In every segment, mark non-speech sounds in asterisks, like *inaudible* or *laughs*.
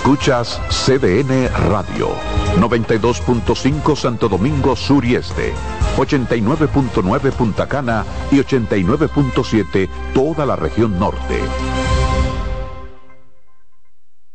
Escuchas CDN Radio, 92.5 Santo Domingo Sur y Este, 89.9 Punta Cana y 89.7 toda la región norte.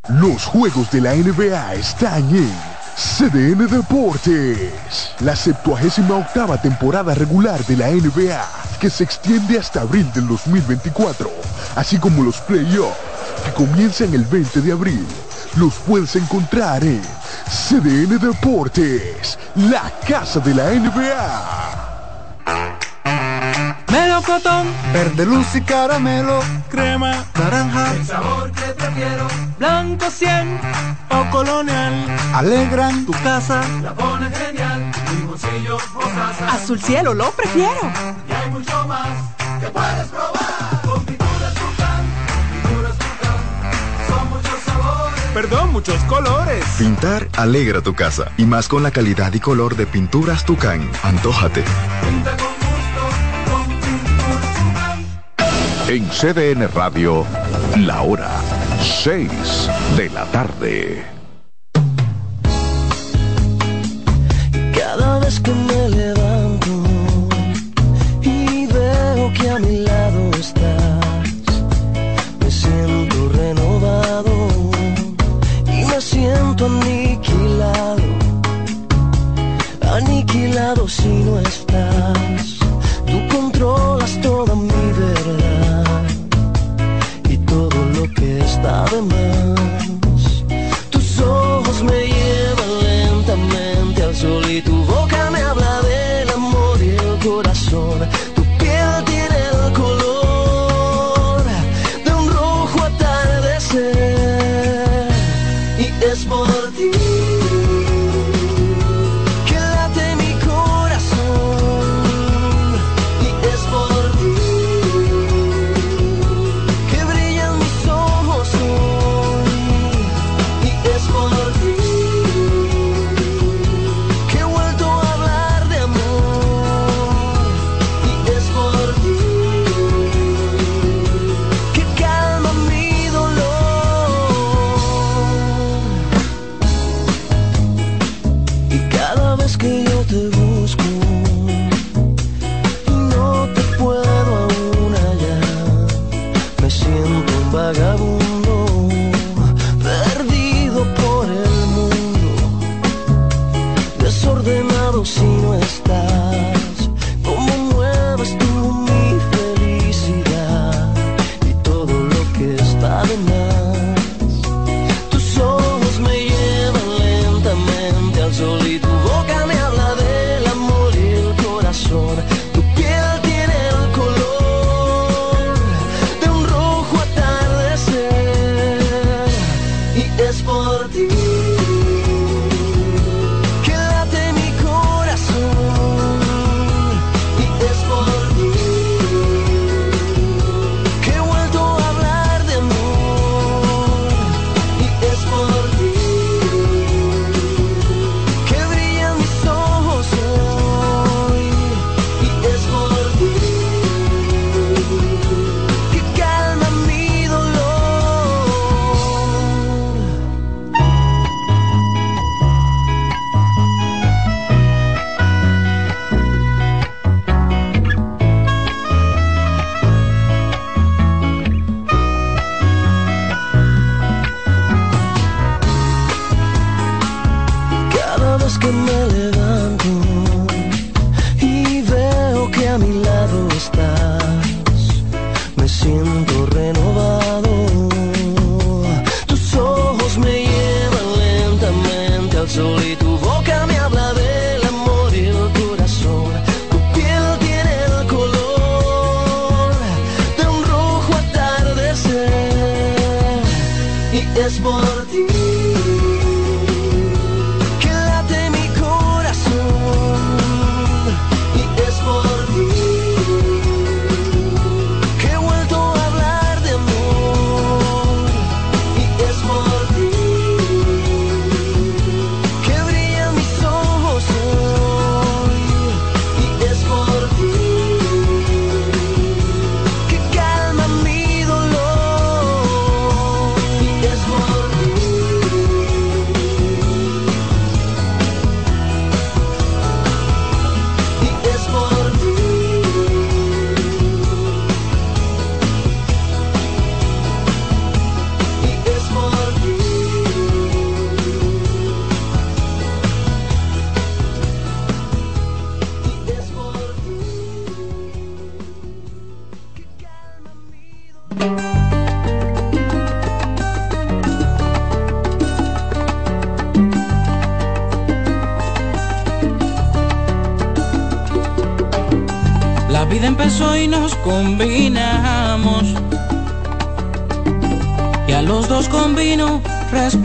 Los juegos de la NBA están en CDN Deportes. La 78 octava temporada regular de la NBA, que se extiende hasta abril del 2024, así como los playoffs, que comienzan el 20 de abril. Los puedes encontrar en CDN Deportes, la casa de la NBA. Melocotón, verde luz y caramelo, crema, naranja, el sabor que prefiero, blanco 100 o colonial, alegran. Tu casa, la pone genial, mi bolsillo o azul cielo lo prefiero, y hay mucho más que puedes probar, perdón, muchos colores. Pintar alegra tu casa, y más con la calidad y color de pinturas Tucán, antójate. Pinta con En CDN Radio, la hora 6 de la tarde. Cada vez que me levanto y veo que a mi lado estás, me siento renovado siento aniquilado, aniquilado si no estás. Tú controlas toda mi verdad y todo lo que está de más. Tus ojos me llevan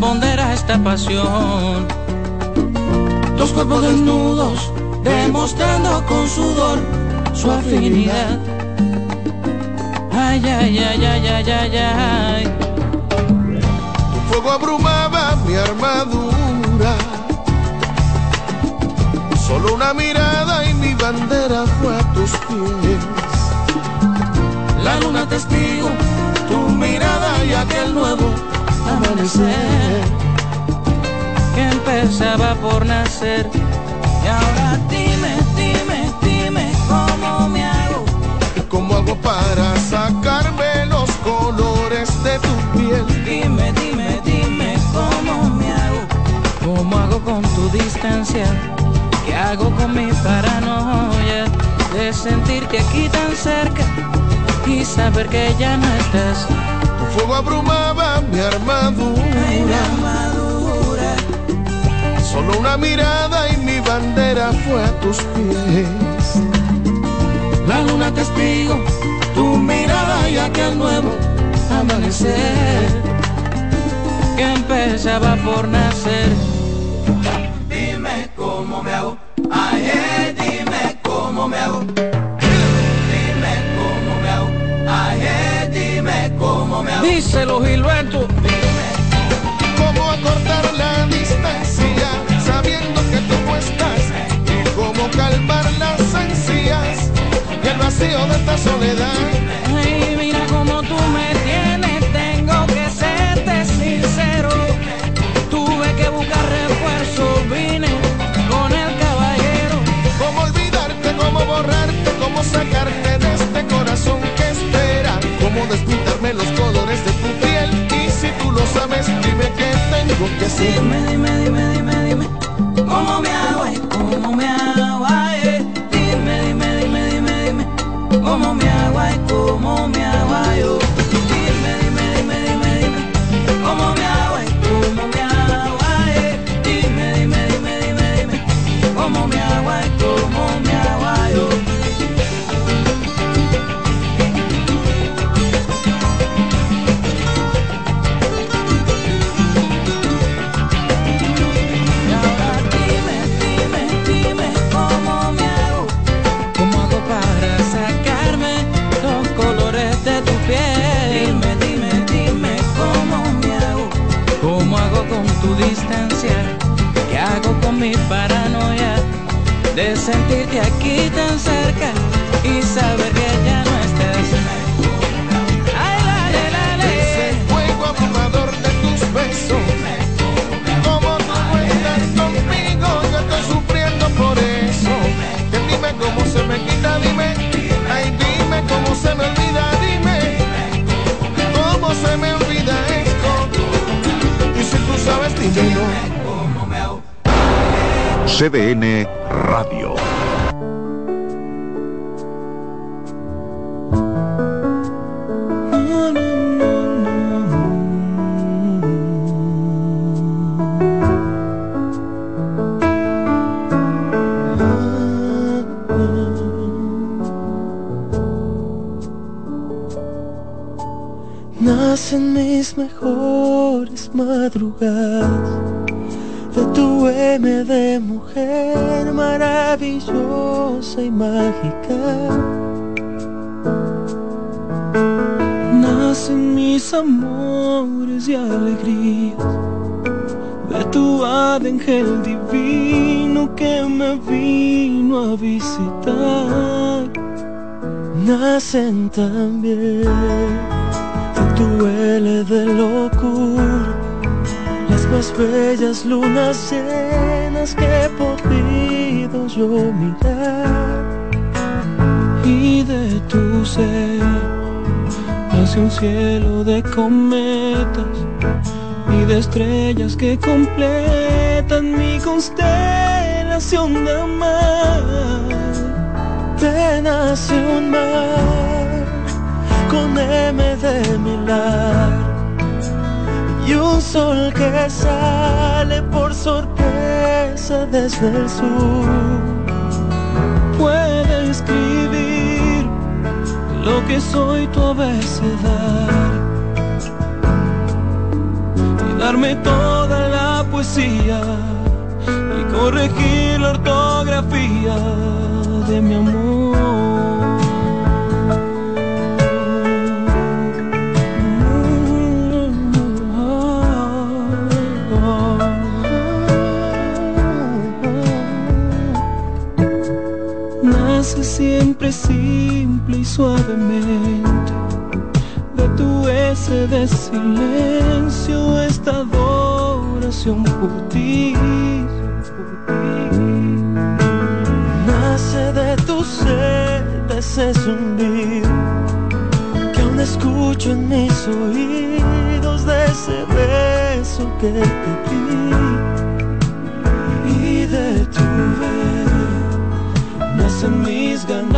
responder a esta pasión. Dos cuerpos desnudos, demostrando con sudor su afinidad. Ay, ay, ay, ay, ay, ay, ay. Tu fuego abrumaba mi armadura. Solo una mirada y mi bandera fue a tus pies. La luna testigo, tu mirada y aquel nuevo amanecer que empezaba por nacer. Y ahora dime, dime, dime cómo me hago. ¿Cómo hago para sacarme los colores de tu piel? Dime, dime, dime cómo me hago. ¿Cómo hago con tu distancia? ¿Qué hago con mi paranoia? De sentirte aquí tan cerca y saber que ya no estás. Tu fuego abrumaba mi armadura. Mi armadura. Solo una mirada y mi bandera fue a tus pies. La luna testigo, tu mirada y aquel nuevo amanecer que empezaba por nacer. Díselo, Gilberto. ¿Cómo acortar la distancia sabiendo que tú no estás? ¿Y cómo calmar las ansias el vacío de esta soledad? Tengo También. De tu L de locura las más bellas lunas llenas que he podido yo mirar. Y de tu ser nace un cielo de cometas y de estrellas que completan mi constelación de amar. Te nace un mar con M de milar. Y un sol que sale por sorpresa desde el sur. Puede escribir lo que soy tu abecedario. Y darme toda la poesía y corregir la ortografía de mi amor. Y suavemente de tu ese de silencio esta adoración por ti. Nace de tu ser ese zumbido que aún escucho en mis oídos de ese beso que te di y de tu ver nacen mis ganas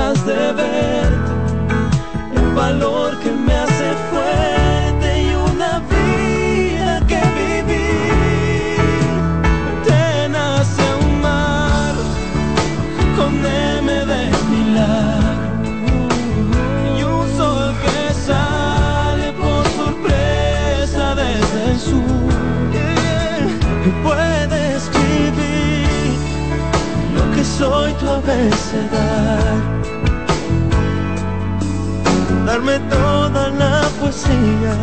Darme toda la poesía,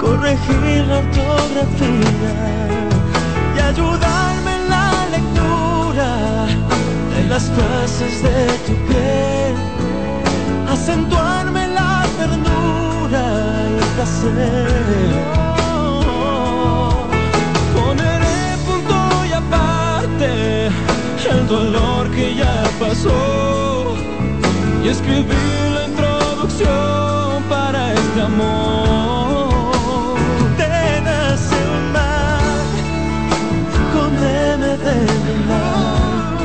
corregir la ortografía y ayudarme en la lectura de las frases de tu piel, acentuarme la ternura y el placer. Poneré punto y aparte el dolor que ya pasó y escribir la para este amor. Te nace un mar con M de mar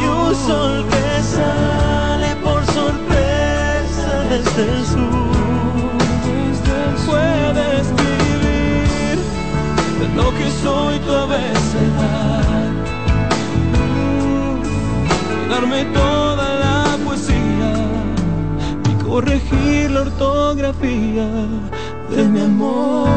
y un sol que sale por sorpresa desde el sur. Puedes vivir de lo que soy tu abecedario y darme y corregir la ortografía de mi amor.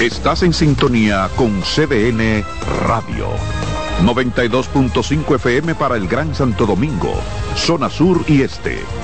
Estás en sintonía con CDN Radio. 92.5 FM para el Gran Santo Domingo, zona sur y este.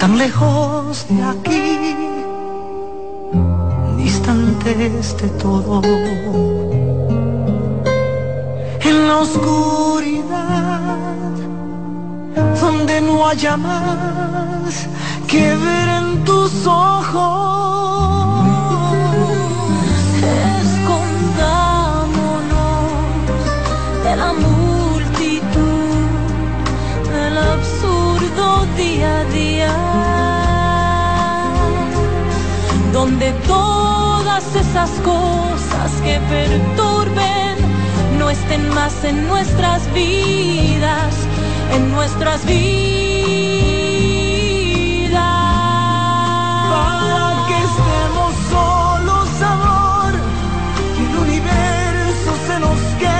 tan lejos de aquí, distantes de todo. En la oscuridad, donde no haya más que ver en tus ojos. Día a día, donde todas esas cosas que perturben no estén más en nuestras vidas, en nuestras vidas. Para que estemos solos, amor, que el universo se nos quede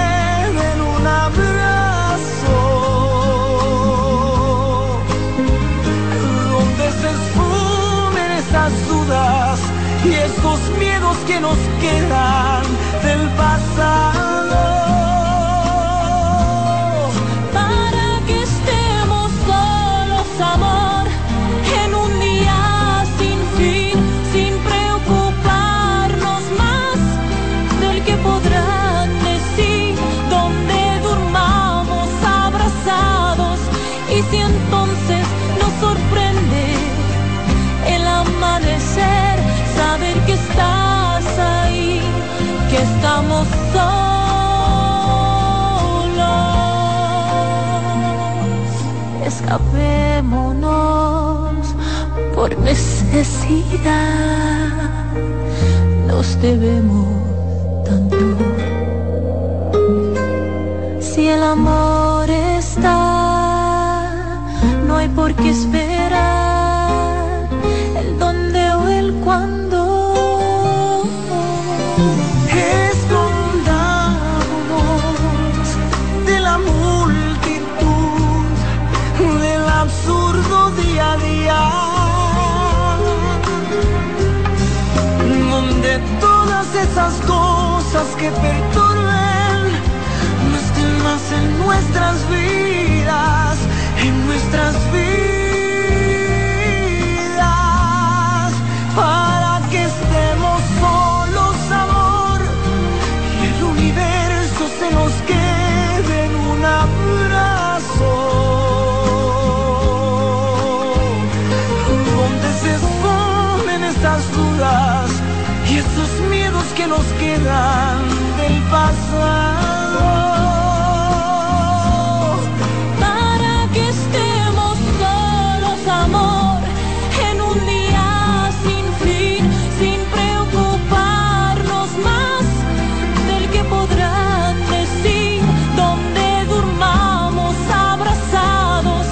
y estos miedos que nos quedan del pasado. Por necesidad. Nos debemos tanto. Si el amor cosas que perturben no estén más en nuestras vidas, en nuestras vidas, para que estemos solos, amor y el universo se nos quede en un abrazo. Donde se esconden estas dudas y que nos quedan del pasado Para que estemos solos, amor, en un día sin fin, sin preocuparnos más del que podrán decir, donde durmamos abrazados.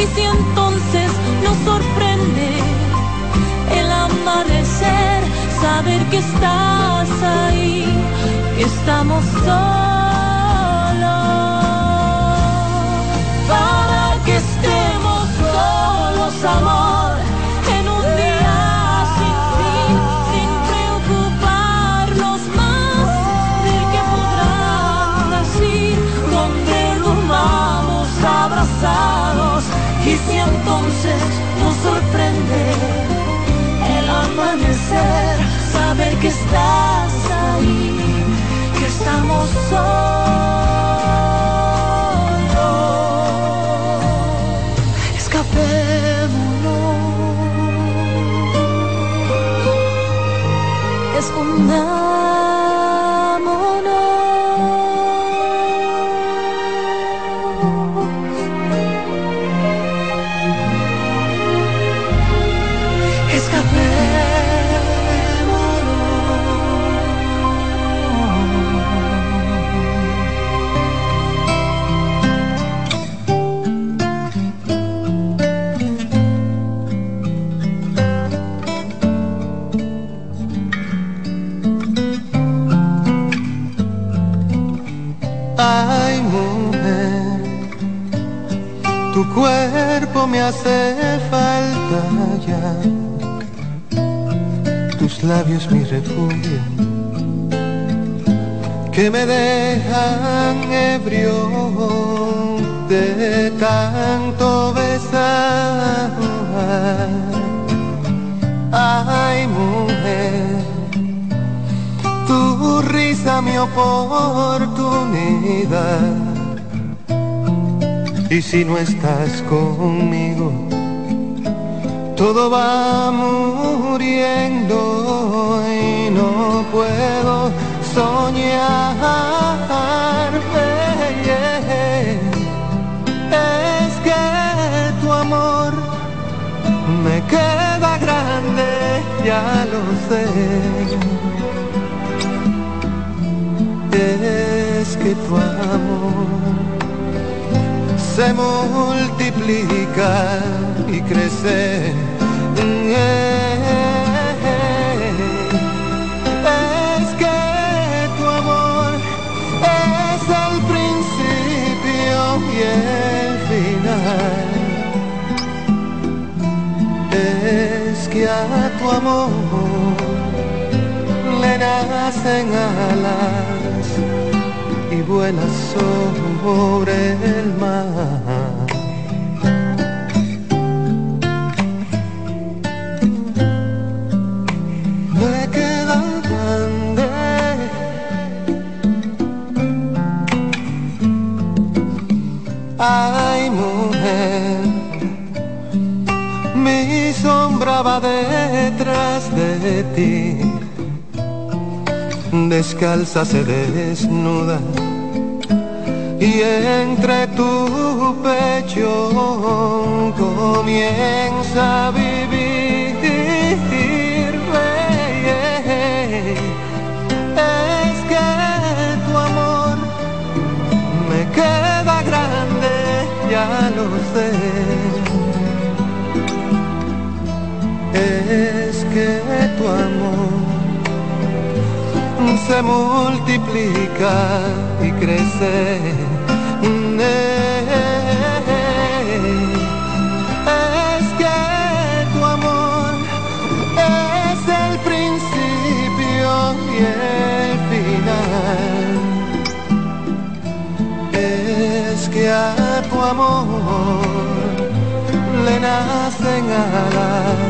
Y si entonces nos sorprende el amanecer, saber que que estamos solos. Para que estemos solos, amor, en un día sin fin, sin preocuparnos más del que podrán decir, donde durmamos abrazados. Y si entonces nos sorprende el amanecer, saber que estás ahí, estamos solos. Escapémonos, escondámonos. Me hace falta ya. Tus labios mi refugio, que me dejan ebrio de tanto besar. Ay, mujer tu risa mi oportunidad. Y si no estás conmigo, todo va muriendo y no puedo soñar. Es que tu amor me queda grande, ya lo sé es que tu amor se multiplica y crece. Es que tu amor es el principio y el final. Es que a tu amor le nacen alas y vuela sobre el mar. Me queda grande. Ay, mujer, mi sombra va detrás de ti. Descalza se desnuda y entre tu pecho comienza a vivir. Es que tu amor me queda grande, ya lo sé. Es que tu amor se multiplica y crece. Es que tu amor es el principio y el final. Es que a tu amor le nacen alas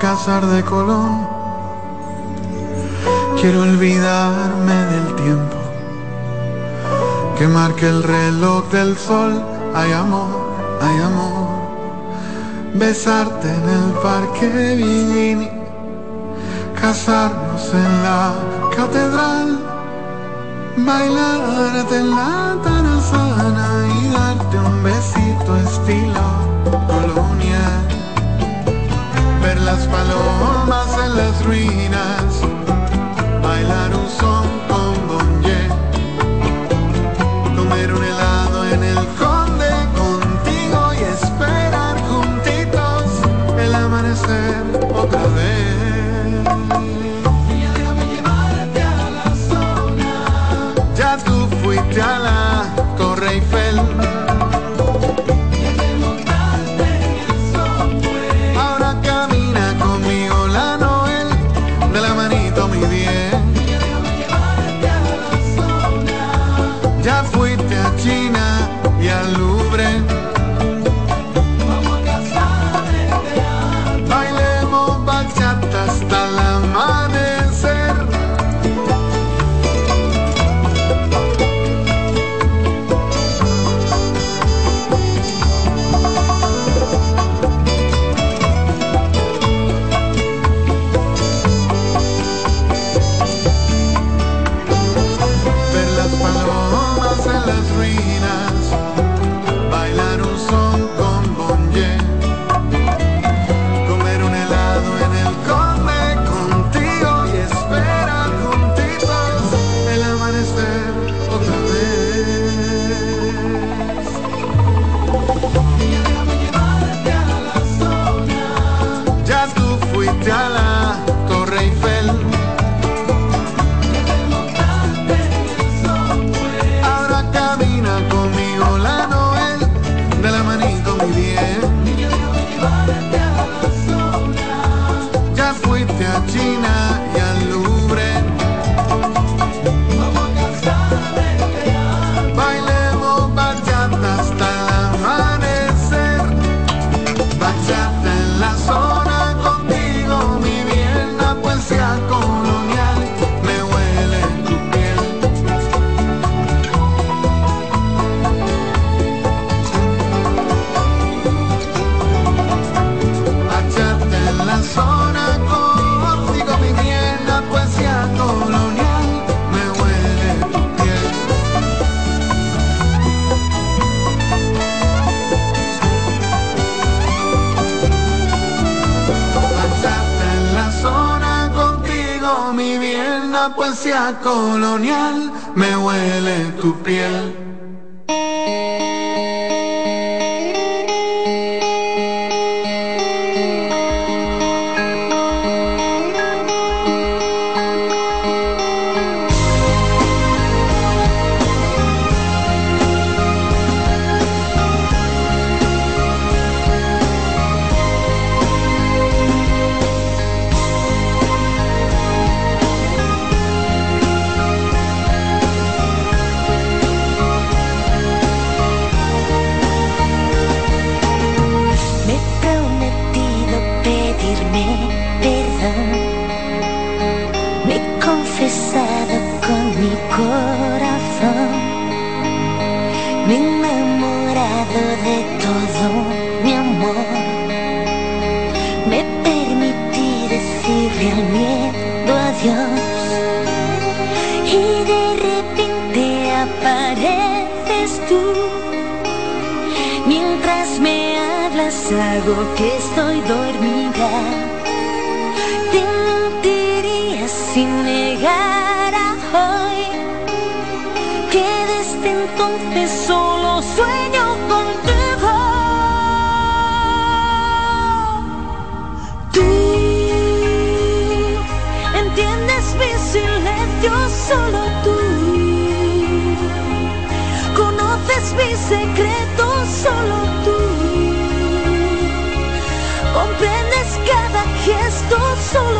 alcázar de Colón. Quiero olvidarme del tiempo que marque el reloj del sol. Hay amor, hay amor. Besarte en el parque Villini, casarnos en la catedral, bailarte en la tarazana y darte un besito estilo colonial. Las palomas en las ruinas, gato. solo tú. Conoces mis secretos solo tú. Comprendes cada gesto solo tú.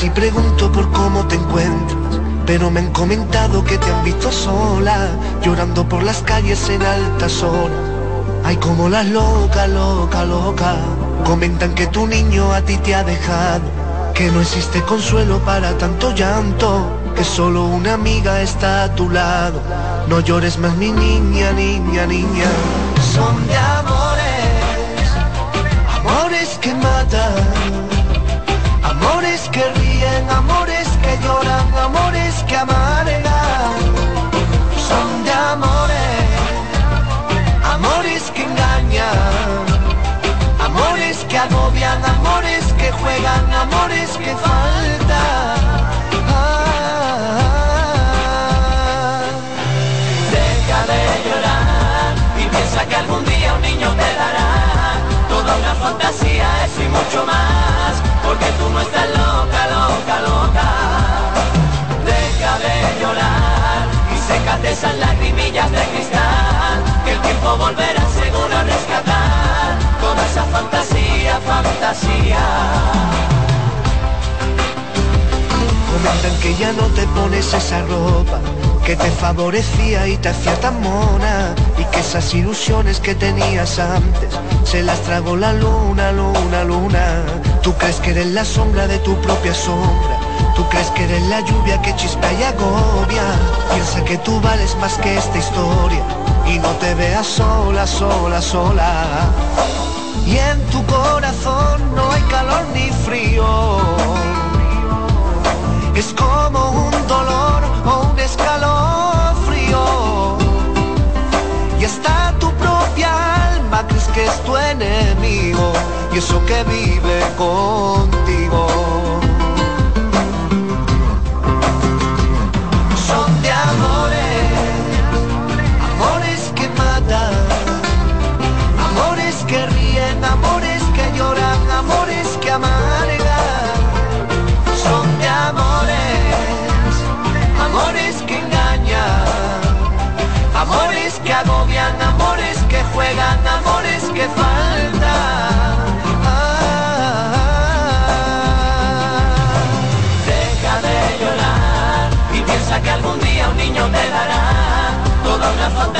si pregunto por cómo te encuentras, pero me han comentado que te han visto sola, llorando por las calles en altas horas. Ay, como las loca, loca, loca. Comentan que tu niño a ti te ha dejado, que no existe consuelo para tanto llanto, que solo una amiga está a tu lado. No llores más, mi niña, niña, niña. Son de amores, amores que matan. Amores que ríen, amores que lloran, amores que amargan. Son de amores, amores que engañan, amores que agobian, amores que juegan, amores que faltan. Deja de llorar y piensa que algún día un niño te dará toda una fantasía, eso y mucho más, porque tú no estás loca, loca, loca. Deja de llorar y sécate esas lagrimillas de cristal, que el tiempo volverá seguro a rescatar toda esa fantasía, fantasía. Comentan que ya no te pones esa ropa que te favorecía y te hacía tan mona y que esas ilusiones que tenías antes se las tragó la luna, luna, luna. Tú crees que eres la sombra de tu propia sombra. Tú crees que eres la lluvia que chispa y agobia. Piensa que tú vales más que esta historia y no te veas sola, sola, sola. Y en tu corazón no hay calor ni frío es como un dolor escalofrío. Y está tu propia alma, crees que es tu enemigo, y eso que vive contigo.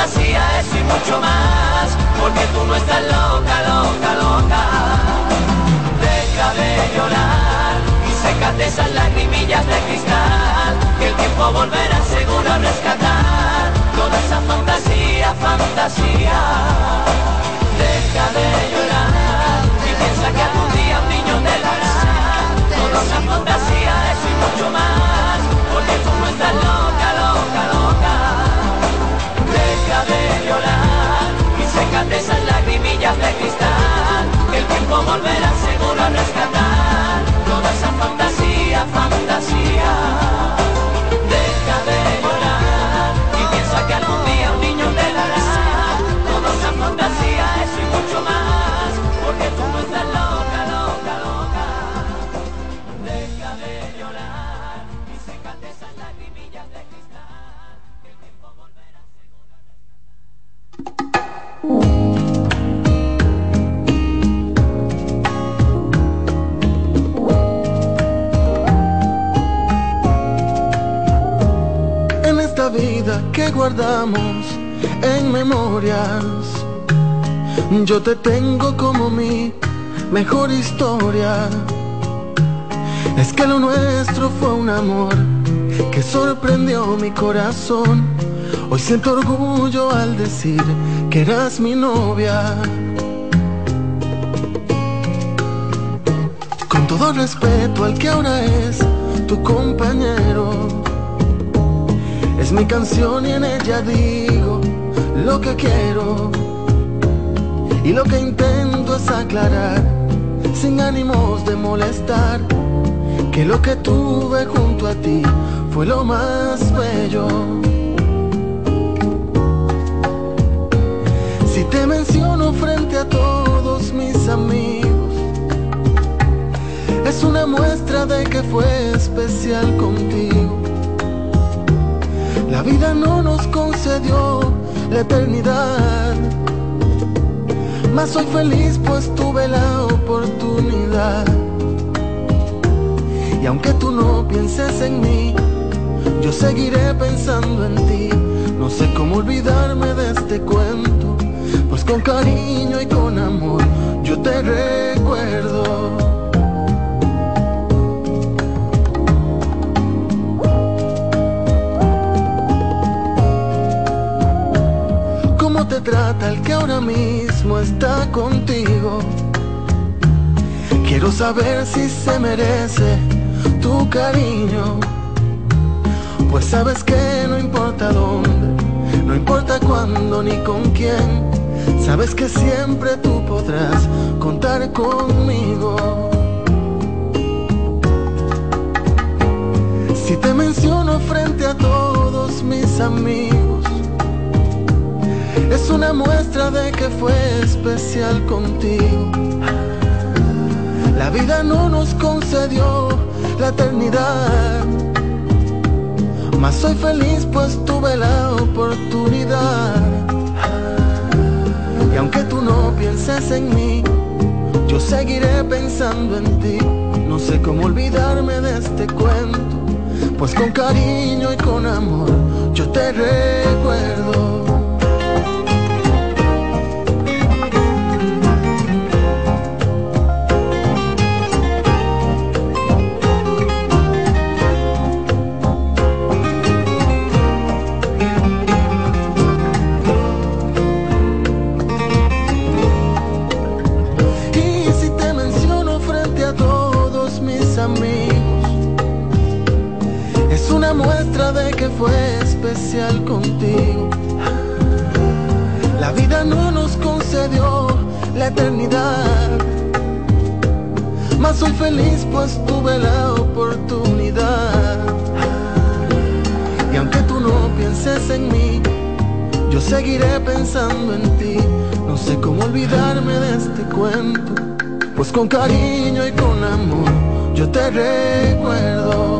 Fantasía, eso y mucho más, porque tú no estás loca, loca, loca. Deja de llorar y sécate esas lagrimillas de cristal, que el tiempo volverá seguro a rescatar toda esa fantasía, fantasía. Deja de llorar y piensa que algún día un niño te dará toda una fantasía, eso y mucho más, porque tú no estás loca, loca. De llorar y sécate esas lagrimillas de cristal, que el tiempo volverá seguro a rescatar toda esa fantasía, fantasía. Que guardamos en memorias, yo te tengo como mi mejor historia. Es que lo nuestro fue un amor que sorprendió mi corazón. Hoy siento orgullo al decir que eras mi novia. Con todo respeto al que ahora es tu compañero. Es mi canción y en ella digo lo que quiero. Y lo que intento es aclarar, sin ánimos de molestar, que lo que tuve junto a ti fue lo más bello. Si te menciono frente a todos mis amigos, es una muestra de que fue especial contigo. La vida no nos concedió la eternidad, mas soy feliz pues tuve la oportunidad. Y aunque tú no pienses en mí, yo seguiré pensando en ti. No sé cómo olvidarme de este cuento, pues con cariño y con amor yo te recuerdo. Trata el que ahora mismo está contigo? Quiero saber si se merece tu cariño. Pues sabes que no importa dónde, no importa cuándo ni con quién, sabes que siempre tú podrás contar conmigo. Si te menciono frente a todos mis amigos, es una muestra de que fue especial contigo. La vida no nos concedió la eternidad mas soy feliz pues tuve la oportunidad. Y aunque tú no pienses en mí, yo seguiré pensando en ti. No sé cómo olvidarme de este cuento, pues con cariño y con amor yo te recuerdo. Feliz pues tuve la oportunidad. Y aunque tú no pienses en mí, yo seguiré pensando en ti. No sé cómo olvidarme de este cuento, pues con cariño y con amor yo te recuerdo.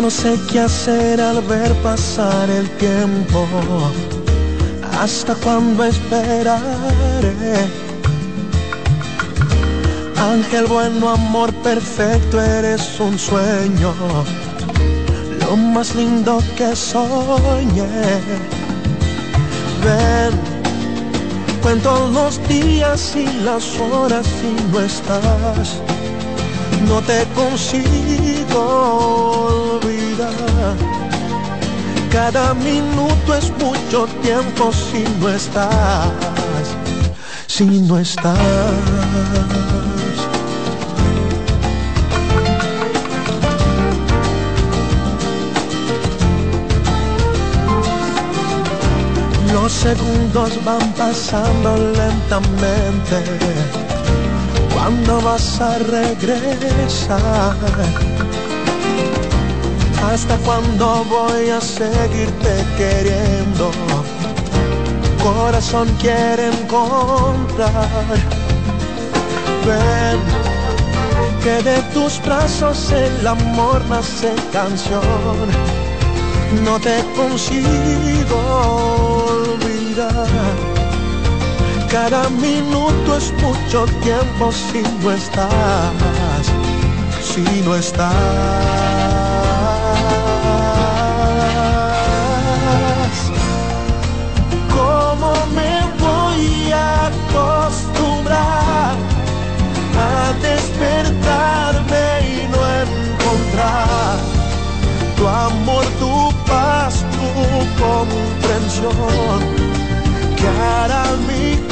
No sé qué hacer al ver pasar el tiempo. ¿Hasta cuándo esperaré? Ángel bueno, amor perfecto, eres un sueño. Lo más lindo que soñé. Ven, cuento los días y las horas y no estás no te consigo olvidar. Cada minuto es mucho tiempo si no estás, si no estás. Los segundos van pasando lentamente ¿Cuándo vas a regresar? ¿Hasta cuándo voy a seguirte queriendo? Corazón quiere encontrar. Ven, que de tus brazos el amor nace canción. No te consigo olvidar cada minuto es mucho tiempo si no estás, si no estás. ¿Cómo me voy a acostumbrar a despertarme y no encontrar tu amor, tu paz, tu comprensión? ¿Qué hará mi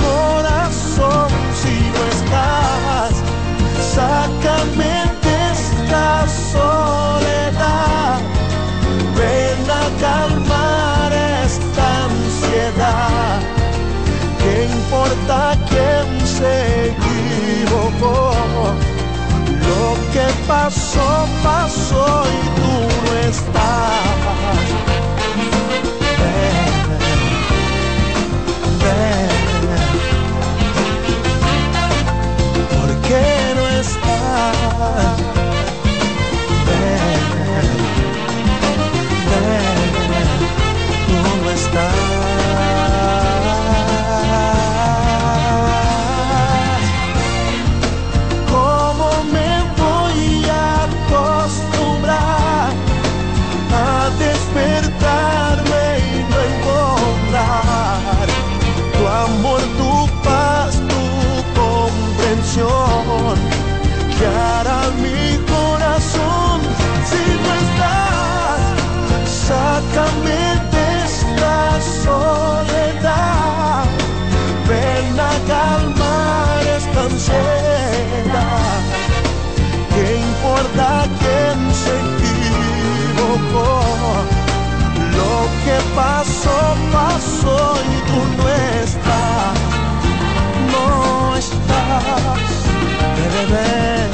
si no estás? Sácame de esta soledad. Ven a calmar esta ansiedad. ¿Qué importa quién se equivocó? Lo que pasó, pasó y tú no estás. Amor, tu paz, tu comprensión? Lo que pasó, pasó y tú no estás. No estás, bebé.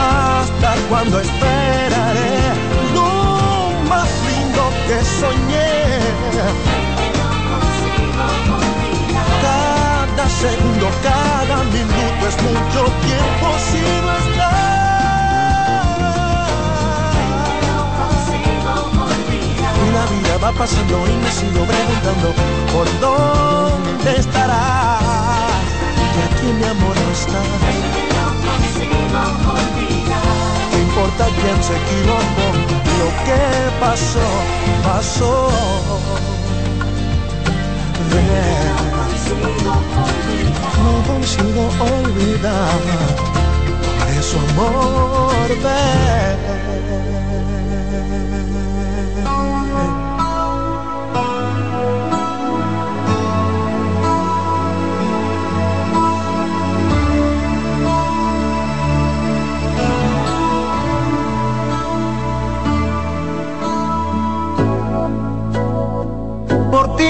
¿Hasta cuando esperaré lo más lindo que soñé? Cada segundo, cada minuto es mucho tiempo si va pasando y me sigo preguntando por dónde estarás. Y aquí mi amor no está. ¿Qué importa quién se equivocó? Lo que pasó, pasó. No consigo olvidar de su amor.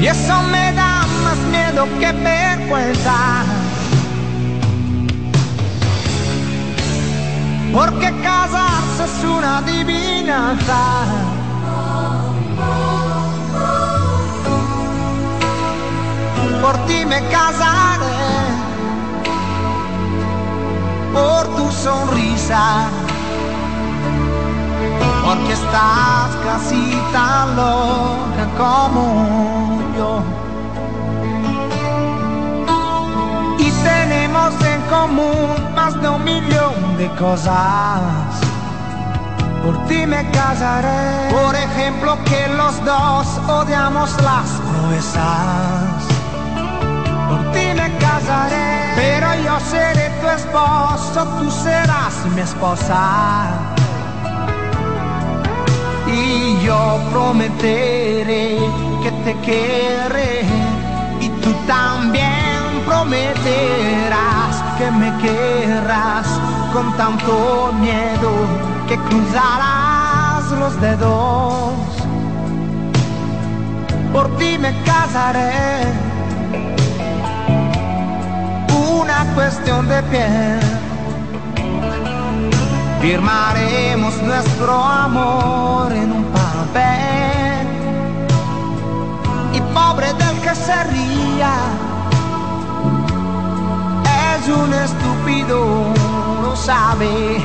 Y eso me da más miedo que vergüenza. Porque casarse es una adivinanza. Por ti me casaré. Por tu sonrisa. Porque estás casi tan loca como Y tenemos en común más de un millón de cosas. Por ti me casaré. Por ejemplo, que los dos odiamos las proezas. Por ti me casaré. Pero yo seré tu esposo, tú serás mi esposa. Y yo prometeré que te querré. Y tú también prometerás que me querrás con tanto miedo que cruzarás los dedos. Por ti me casaré. Una cuestión de piel. Firmaremos nuestro amor en un papel. Pobre del que se ría es un estúpido, no sabe,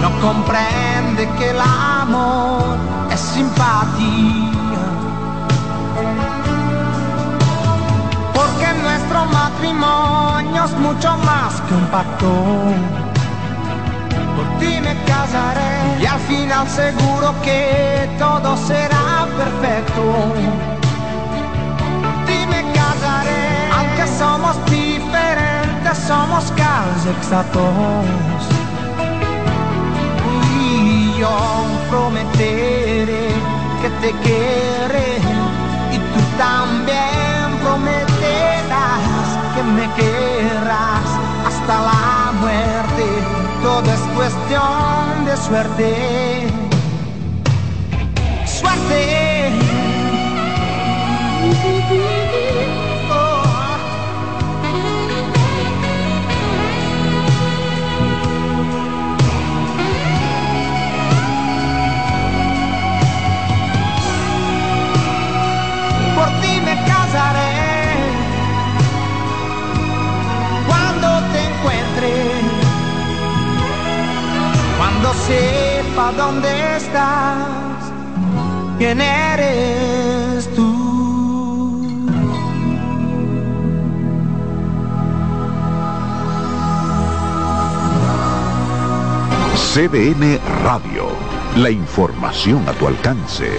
no comprende que el amor es simpatía. Porque nuestro matrimonio es mucho más que un pacto. Por ti me casaré y al final seguro que todo será perfecto. Exactos. Y yo prometeré que te querré y tú también prometerás que me querrás hasta la muerte. Todo es cuestión de suerte. Suerte. Sepa dónde estás, quién eres tú. CDN Radio. La información a tu alcance.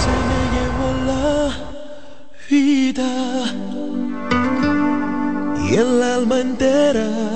Se me llevó la vida y el alma entera.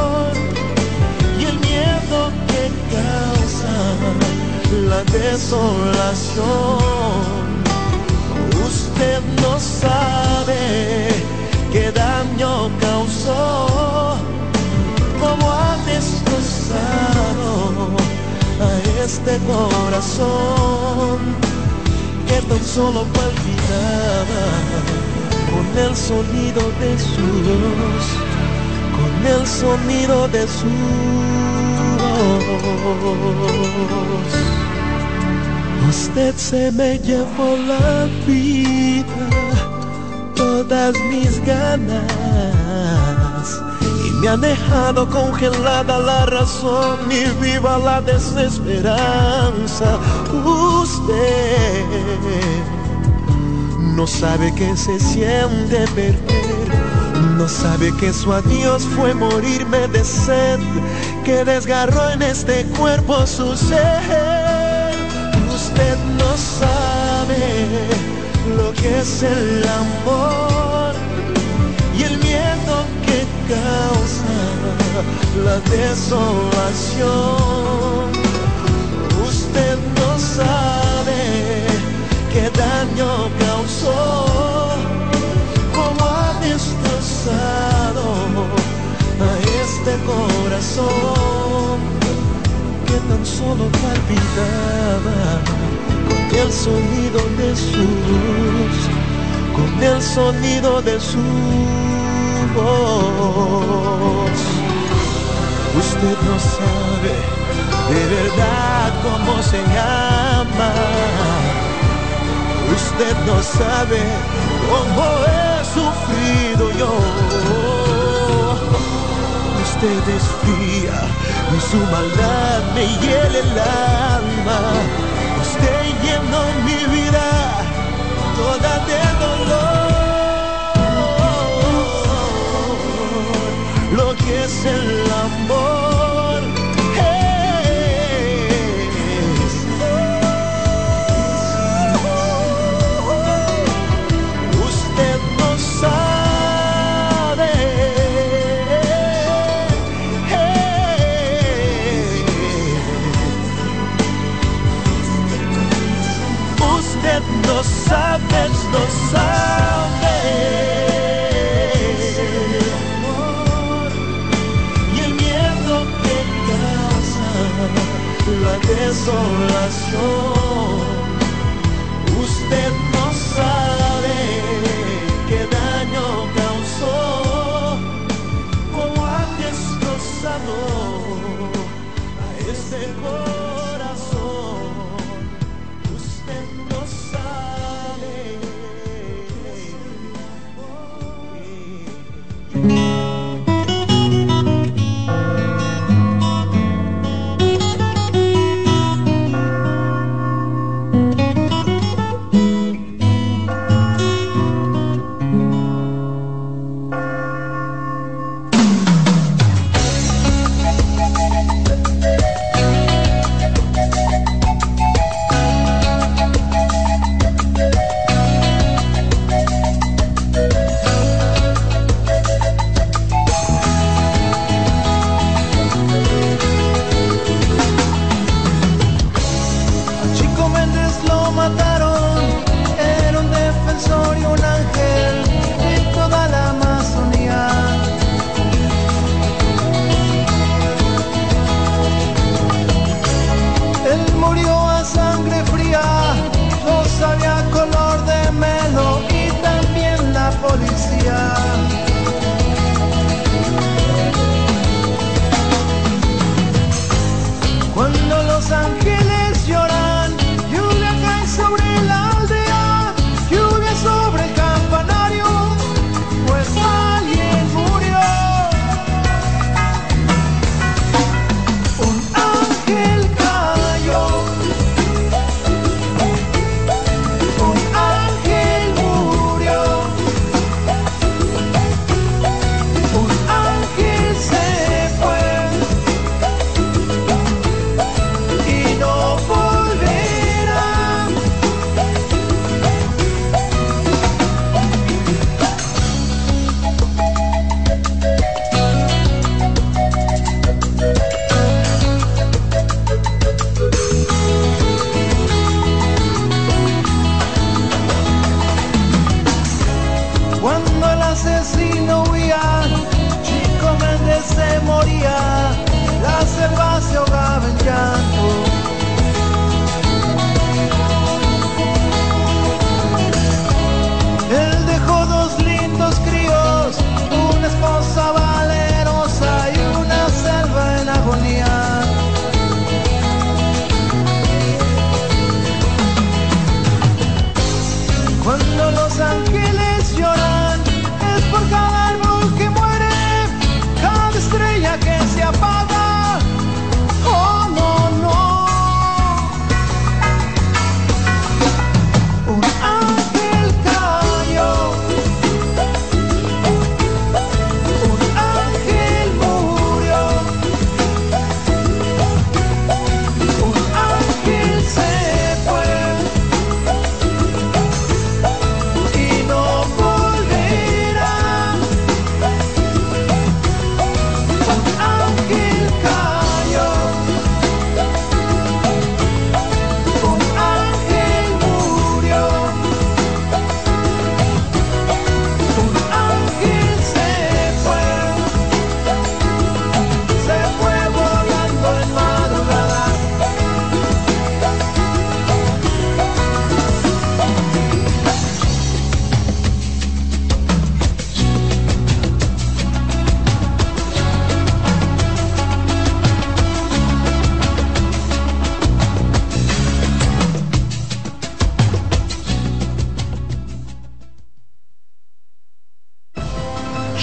la desolación. Usted no sabe qué daño causó, cómo ha destrozado a este corazón que tan solo palpitaba con el sonido de su voz, con el sonido de su voz. Usted se me llevó la vida, todas mis ganas, y me ha dejado congelada la razón y viva la desesperanza. Usted no sabe que se siente perder, no sabe que su adiós fue morirme de sed, que desgarró en este cuerpo su ser. Usted no sabe lo que es el amor y el miedo que causa la desolación. Usted no sabe qué daño causó, cómo ha destrozado a este corazón que tan solo palpitaba el sonido de su con el sonido de su voz. Usted no sabe de verdad cómo se llama. Usted no sabe cómo he sufrido yo. Usted es fría y su maldad me hiela el alma. Usted llenó mi vida toda de dolor. Lo que es el amor solas.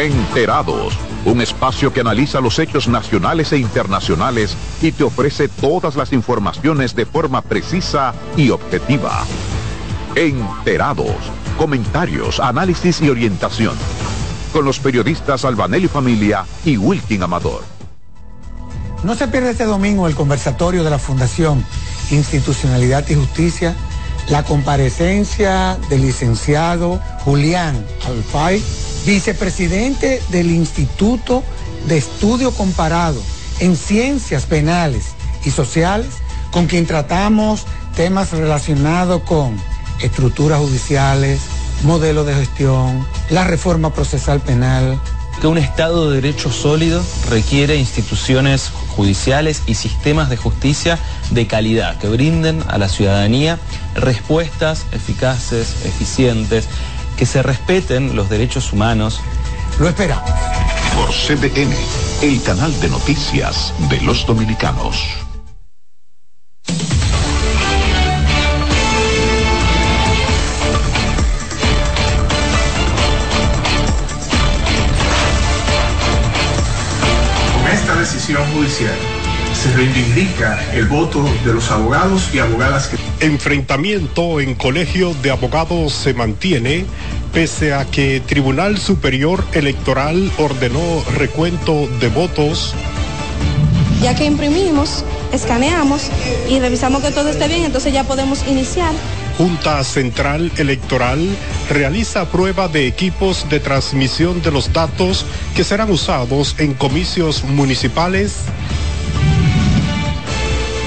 Enterados, un espacio que analiza los hechos nacionales e internacionales y te ofrece todas las informaciones de forma precisa y objetiva. Enterados, comentarios, análisis y orientación. Con los periodistas Albanelli Familia y Wilkin Amador. No se pierda este domingo el conversatorio de la Fundación Institucionalidad y Justicia, la comparecencia del licenciado Julián Alfay, vicepresidente del Instituto de Estudio Comparado en Ciencias Penales y Sociales, con quien tratamos temas relacionados con estructuras judiciales, modelo de gestión, la reforma procesal penal, que un Estado de Derecho sólido requiere instituciones judiciales y sistemas de justicia de calidad que brinden a la ciudadanía respuestas eficaces, eficientes, que se respeten los derechos humanos. Lo esperamos. Por CDN, el canal de noticias de los dominicanos. Con esta decisión judicial se reivindica el voto de los abogados y abogadas que... Enfrentamiento en colegio de abogados se mantiene pese a que Tribunal Superior Electoral ordenó recuento de votos. Ya que imprimimos, escaneamos y revisamos que todo esté bien, entonces ya podemos iniciar. Junta Central Electoral realiza prueba de equipos de transmisión de los datos que serán usados en comicios municipales.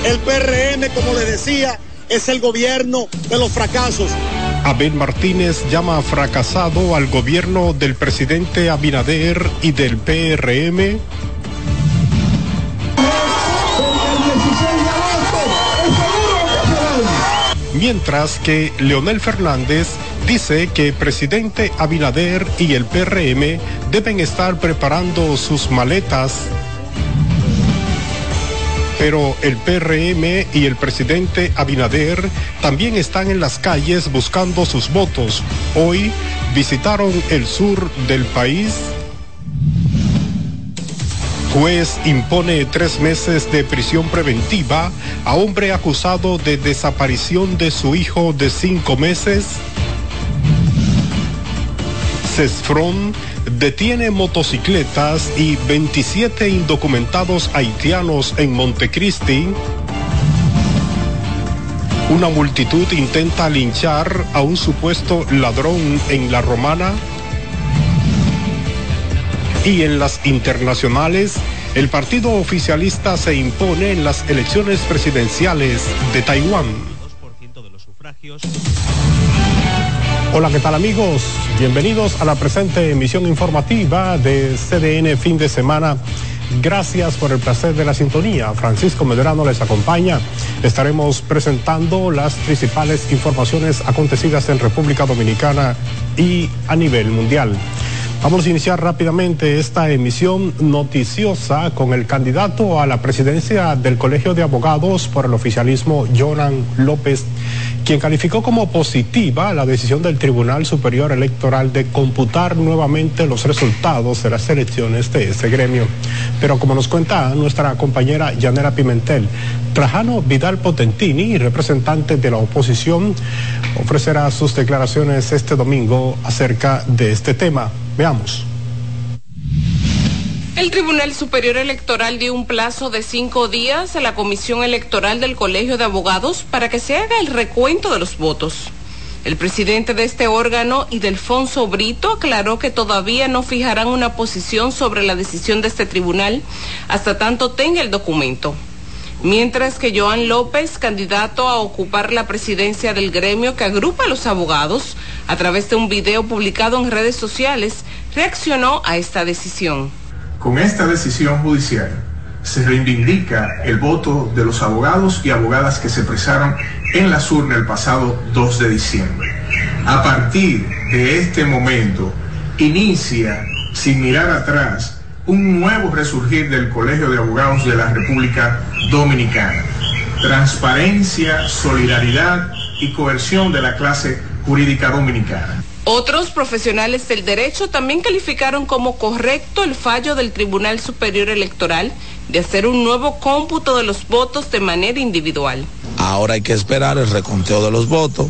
El PRM, como le decía, es el gobierno de los fracasos. Abel Martínez llama fracasado al gobierno del presidente Abinader y del PRM. Mientras que Leonel Fernández dice que presidente Abinader y el PRM deben estar preparando sus maletas pero el PRM y el presidente Abinader también están en las calles buscando sus votos. Hoy visitaron el sur del país. Juez impone tres meses de prisión preventiva a hombre acusado de desaparición de su hijo de cinco meses. CESFRON detiene motocicletas y 27 indocumentados haitianos en Montecristi. Una multitud intenta linchar a un supuesto ladrón en La Romana. Y en las internacionales, el partido oficialista se impone en las elecciones presidenciales de Taiwán. Hola, ¿qué tal amigos? Bienvenidos a la presente emisión informativa de CDN fin de semana. Gracias por el placer de la sintonía. Francisco Medrano les acompaña. Estaremos presentando las principales informaciones acontecidas en República Dominicana y a nivel mundial. Vamos a iniciar rápidamente esta emisión noticiosa con el candidato a la presidencia del Colegio de Abogados por el oficialismo, Jonan López, quien calificó como positiva la decisión del Tribunal Superior Electoral de computar nuevamente los resultados de las elecciones de ese gremio. Pero como nos cuenta nuestra compañera Yanela Pimentel, Trajano Vidal Potentini, representante de la oposición, ofrecerá sus declaraciones este domingo acerca de este tema. Veamos. El Tribunal Superior Electoral dio un plazo de cinco días a la Comisión Electoral del Colegio de Abogados para que se haga el recuento de los votos. El presidente de este órgano, Idelfonso Brito, aclaró que todavía no fijarán una posición sobre la decisión de este tribunal hasta tanto tenga el documento. Mientras que Joan López, candidato a ocupar la presidencia del gremio que agrupa a los abogados, a través de un video publicado en redes sociales, reaccionó a esta decisión. Con esta decisión judicial se reivindica el voto de los abogados y abogadas que se expresaron en las urnas el pasado 2 de diciembre. A partir de este momento inicia, sin mirar atrás, un nuevo resurgir del Colegio de Abogados de la República Dominicana. Transparencia, solidaridad y coerción de la clase jurídica dominicana. Otros profesionales del derecho también calificaron como correcto el fallo del Tribunal Superior Electoral de hacer un nuevo cómputo de los votos de manera individual. Ahora hay que esperar el reconteo de los votos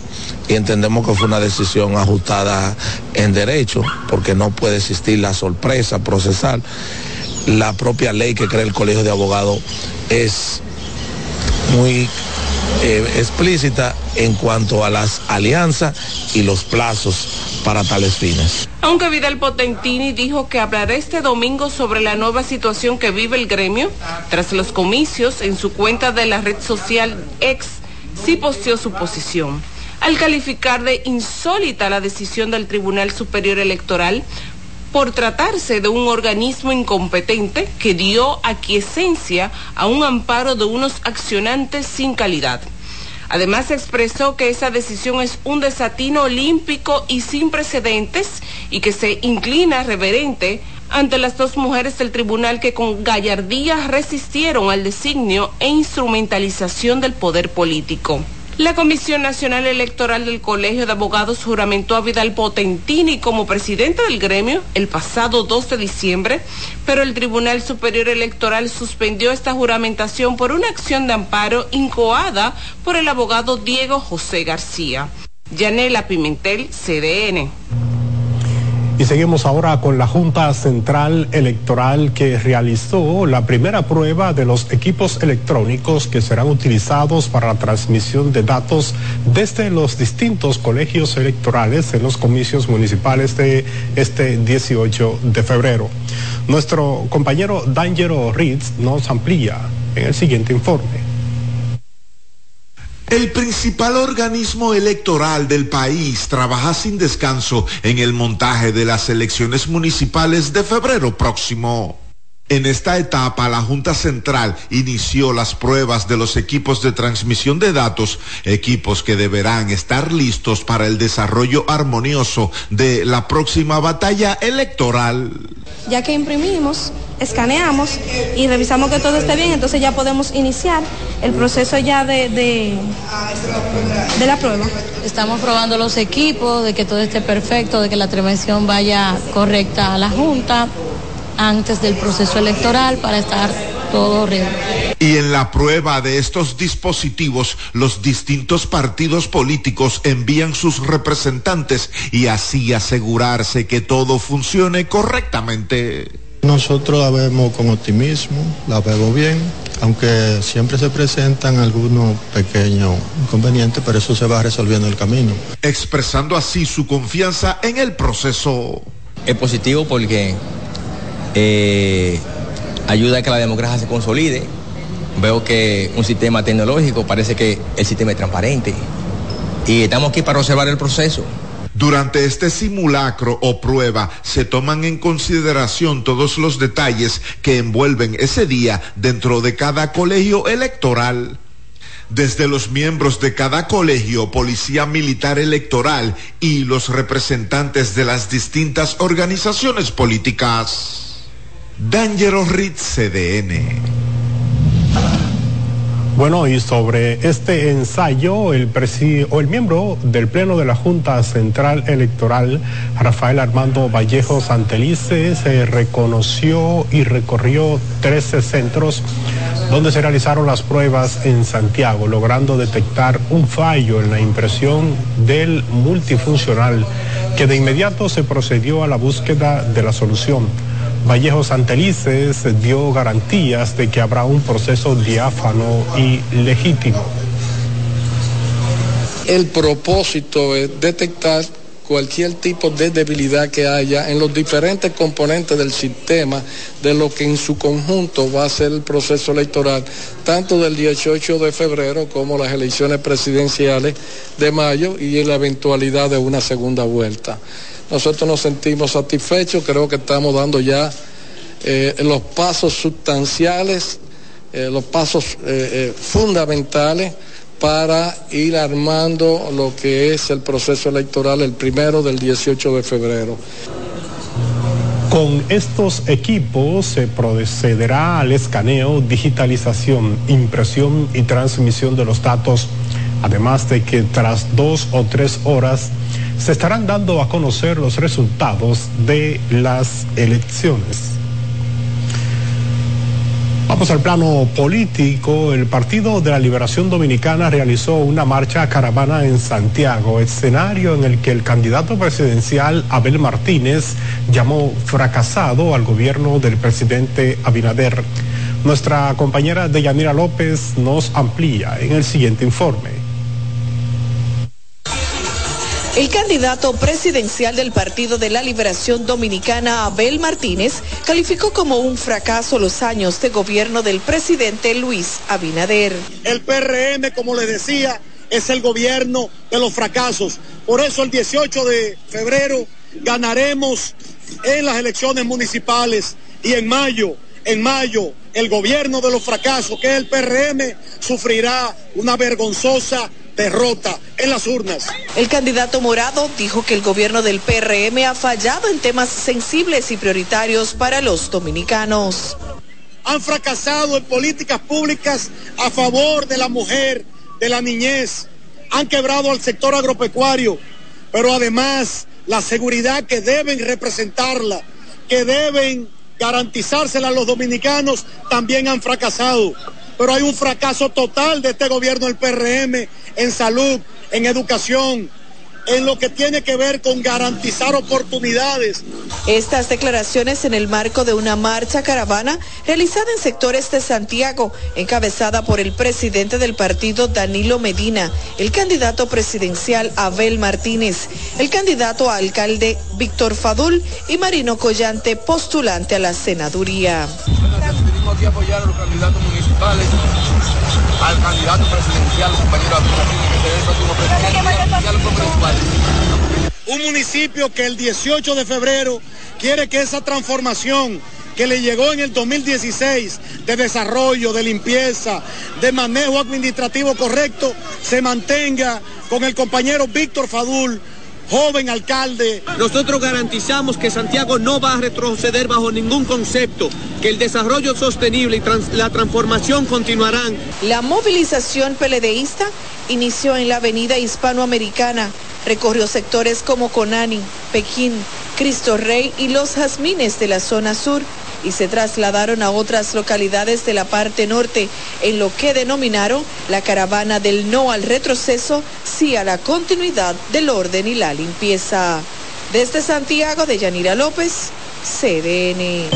y entendemos que fue una decisión ajustada en derecho porque no puede existir la sorpresa procesal. La propia ley que crea el Colegio de Abogados es muy eh, explícita en cuanto a las alianzas y los plazos para tales fines. Aunque Vidal Potentini dijo que hablará este domingo sobre la nueva situación que vive el gremio, tras los comicios en su cuenta de la red social X, sí posteó su posición. Al calificar de insólita la decisión del Tribunal Superior Electoral por tratarse de un organismo incompetente que dio aquiescencia a un amparo de unos accionantes sin calidad. Además expresó que esa decisión es un desatino olímpico y sin precedentes y que se inclina reverente ante las dos mujeres del tribunal que con gallardía resistieron al designio e instrumentalización del poder político. La Comisión Nacional Electoral del Colegio de Abogados juramentó a Vidal Potentini como presidente del gremio el pasado 2 de diciembre, pero el Tribunal Superior Electoral suspendió esta juramentación por una acción de amparo incoada por el abogado Diego José García. Yanela Pimentel, CDN. Y seguimos ahora con la Junta Central Electoral que realizó la primera prueba de los equipos electrónicos que serán utilizados para la transmisión de datos desde los distintos colegios electorales en los comicios municipales de este 18 de febrero. Nuestro compañero D'Angelo Ritz nos amplía en el siguiente informe. El principal organismo electoral del país trabaja sin descanso en el montaje de las elecciones municipales de febrero próximo. En esta etapa, la Junta Central inició las pruebas de los equipos de transmisión de datos, equipos que deberán estar listos para el desarrollo armonioso de la próxima batalla electoral. Ya que imprimimos, escaneamos y revisamos que todo esté bien, entonces ya podemos iniciar el proceso ya de, de, de la prueba. Estamos probando los equipos, de que todo esté perfecto, de que la transmisión vaya correcta a la Junta antes del proceso electoral para estar todo real. Y en la prueba de estos dispositivos, los distintos partidos políticos envían sus representantes y así asegurarse que todo funcione correctamente. Nosotros la vemos con optimismo, la vemos bien, aunque siempre se presentan algunos pequeños inconvenientes, pero eso se va resolviendo en el camino. Expresando así su confianza en el proceso. Es positivo porque eh, ayuda a que la democracia se consolide. Veo que un sistema tecnológico parece que el sistema es transparente. Y estamos aquí para observar el proceso. Durante este simulacro o prueba se toman en consideración todos los detalles que envuelven ese día dentro de cada colegio electoral. Desde los miembros de cada colegio, policía militar electoral y los representantes de las distintas organizaciones políticas. Dangerous Ritz CDN. Bueno, y sobre este ensayo, el, o el miembro del Pleno de la Junta Central Electoral, Rafael Armando Vallejo Santelice, se reconoció y recorrió 13 centros donde se realizaron las pruebas en Santiago, logrando detectar un fallo en la impresión del multifuncional, que de inmediato se procedió a la búsqueda de la solución. Vallejo Santelices dio garantías de que habrá un proceso diáfano y legítimo. El propósito es detectar cualquier tipo de debilidad que haya en los diferentes componentes del sistema de lo que en su conjunto va a ser el proceso electoral, tanto del 18 de febrero como las elecciones presidenciales de mayo y en la eventualidad de una segunda vuelta. Nosotros nos sentimos satisfechos, creo que estamos dando ya eh, los pasos sustanciales, eh, los pasos eh, fundamentales para ir armando lo que es el proceso electoral el primero del 18 de febrero. Con estos equipos se procederá al escaneo, digitalización, impresión y transmisión de los datos, además de que tras dos o tres horas se estarán dando a conocer los resultados de las elecciones. Vamos al plano político. El Partido de la Liberación Dominicana realizó una marcha caravana en Santiago, escenario en el que el candidato presidencial Abel Martínez llamó fracasado al gobierno del presidente Abinader. Nuestra compañera Deyanira López nos amplía en el siguiente informe. El candidato presidencial del Partido de la Liberación Dominicana, Abel Martínez, calificó como un fracaso los años de gobierno del presidente Luis Abinader. El PRM, como les decía, es el gobierno de los fracasos. Por eso el 18 de febrero ganaremos en las elecciones municipales y en mayo, en mayo, el gobierno de los fracasos, que es el PRM, sufrirá una vergonzosa derrota en las urnas. El candidato morado dijo que el gobierno del PRM ha fallado en temas sensibles y prioritarios para los dominicanos. Han fracasado en políticas públicas a favor de la mujer, de la niñez. Han quebrado al sector agropecuario, pero además la seguridad que deben representarla, que deben garantizársela a los dominicanos, también han fracasado pero hay un fracaso total de este gobierno del PRM en salud, en educación, en lo que tiene que ver con garantizar oportunidades. Estas declaraciones en el marco de una marcha caravana realizada en sectores de Santiago, encabezada por el presidente del partido Danilo Medina, el candidato presidencial Abel Martínez, el candidato a alcalde Víctor Fadul y Marino Collante, postulante a la senaduría. aquí apoyar a los candidatos municipales, al candidato presidencial, compañero un municipio que el 18 de febrero quiere que esa transformación que le llegó en el 2016 de desarrollo, de limpieza, de manejo administrativo correcto, se mantenga con el compañero Víctor Fadul, joven alcalde. Nosotros garantizamos que Santiago no va a retroceder bajo ningún concepto, que el desarrollo sostenible y la transformación continuarán. La movilización peledeísta inició en la avenida hispanoamericana, recorrió sectores como Conani, Pekín, Cristo Rey y los jazmines de la zona sur y se trasladaron a otras localidades de la parte norte en lo que denominaron la caravana del no al retroceso, sí a la continuidad del orden y la limpieza. Desde Santiago de Yanira López, CDN.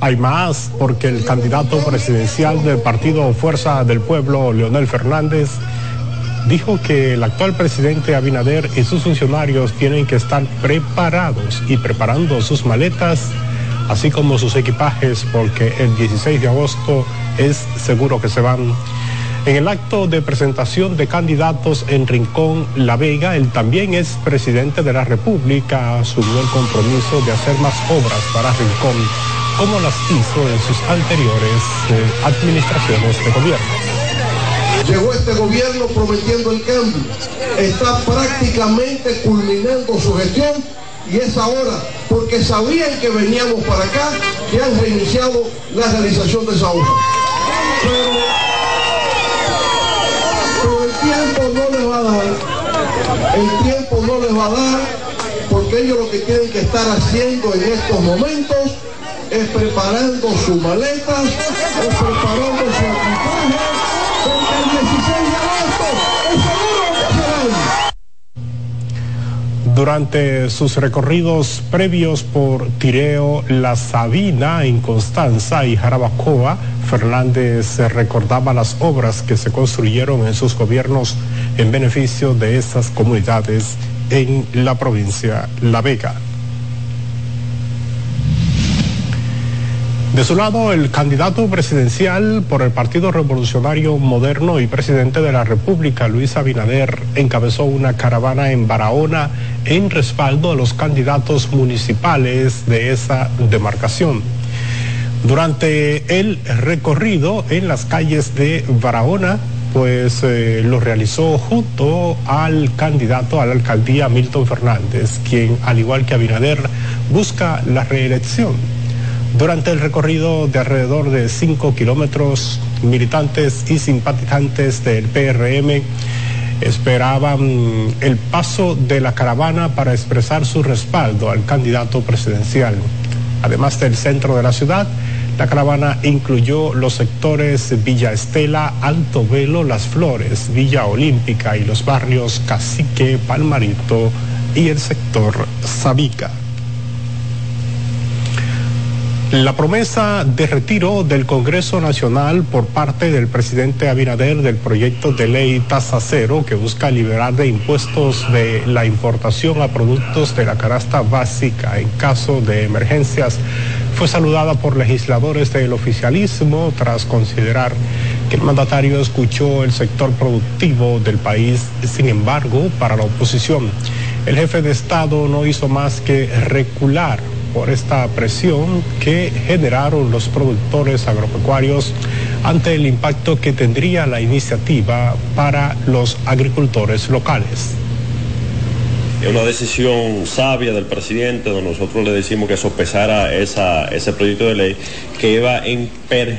Hay más porque el candidato presidencial del partido Fuerza del Pueblo, Leonel Fernández, dijo que el actual presidente Abinader y sus funcionarios tienen que estar preparados y preparando sus maletas así como sus equipajes, porque el 16 de agosto es seguro que se van. En el acto de presentación de candidatos en Rincón La Vega, el también es presidente de la República asumió el compromiso de hacer más obras para Rincón, como las hizo en sus anteriores eh, administraciones de gobierno. Llegó este gobierno prometiendo el cambio. Está prácticamente culminando su gestión y es ahora, porque sabían que veníamos para acá, que han reiniciado la realización de esa obra. Pero, el tiempo no les va a dar, el tiempo no les va a dar, porque ellos lo que tienen que estar haciendo en estos momentos es preparando sus maletas, es preparando Durante sus recorridos previos por Tireo, La Sabina, Inconstanza y Jarabacoa, Fernández recordaba las obras que se construyeron en sus gobiernos en beneficio de esas comunidades en la provincia La Vega. De su lado, el candidato presidencial por el Partido Revolucionario Moderno y presidente de la República, Luis Abinader, encabezó una caravana en Barahona en respaldo a los candidatos municipales de esa demarcación. Durante el recorrido en las calles de Barahona, pues eh, lo realizó junto al candidato a la alcaldía Milton Fernández, quien, al igual que Abinader, busca la reelección. Durante el recorrido de alrededor de 5 kilómetros, militantes y simpatizantes del PRM esperaban el paso de la caravana para expresar su respaldo al candidato presidencial. Además del centro de la ciudad, la caravana incluyó los sectores Villa Estela, Alto Velo, Las Flores, Villa Olímpica y los barrios Cacique, Palmarito y el sector Sabica. La promesa de retiro del Congreso Nacional por parte del presidente Abinader del proyecto de ley tasa cero que busca liberar de impuestos de la importación a productos de la canasta básica en caso de emergencias fue saludada por legisladores del oficialismo tras considerar que el mandatario escuchó el sector productivo del país. Sin embargo, para la oposición, el jefe de Estado no hizo más que recular por esta presión que generaron los productores agropecuarios ante el impacto que tendría la iniciativa para los agricultores locales. Es una decisión sabia del presidente, donde nosotros le decimos que sopesara esa, ese proyecto de ley que iba a imper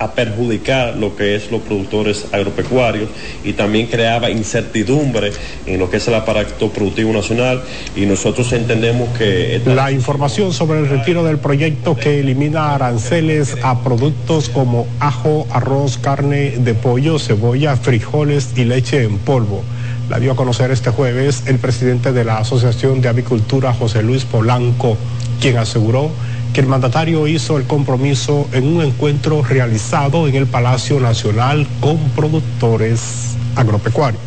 a perjudicar lo que es los productores agropecuarios y también creaba incertidumbre en lo que es el aparato productivo nacional y nosotros entendemos que... La información sobre el retiro del proyecto que elimina aranceles a productos como ajo, arroz, carne de pollo, cebolla, frijoles y leche en polvo. La dio a conocer este jueves el presidente de la Asociación de Avicultura, José Luis Polanco, quien aseguró que el mandatario hizo el compromiso en un encuentro realizado en el Palacio Nacional con productores agropecuarios.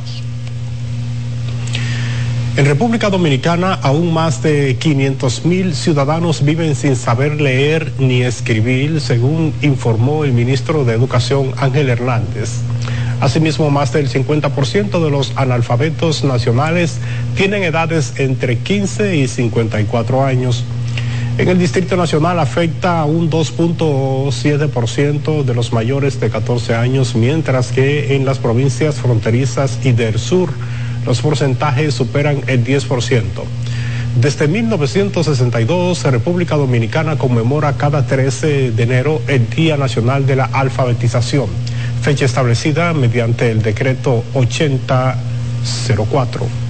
En República Dominicana, aún más de 500 mil ciudadanos viven sin saber leer ni escribir, según informó el ministro de Educación Ángel Hernández. Asimismo, más del 50% de los analfabetos nacionales tienen edades entre 15 y 54 años. En el Distrito Nacional afecta a un 2.7% de los mayores de 14 años, mientras que en las provincias fronterizas y del sur los porcentajes superan el 10%. Desde 1962, República Dominicana conmemora cada 13 de enero el Día Nacional de la Alfabetización, fecha establecida mediante el decreto 8004.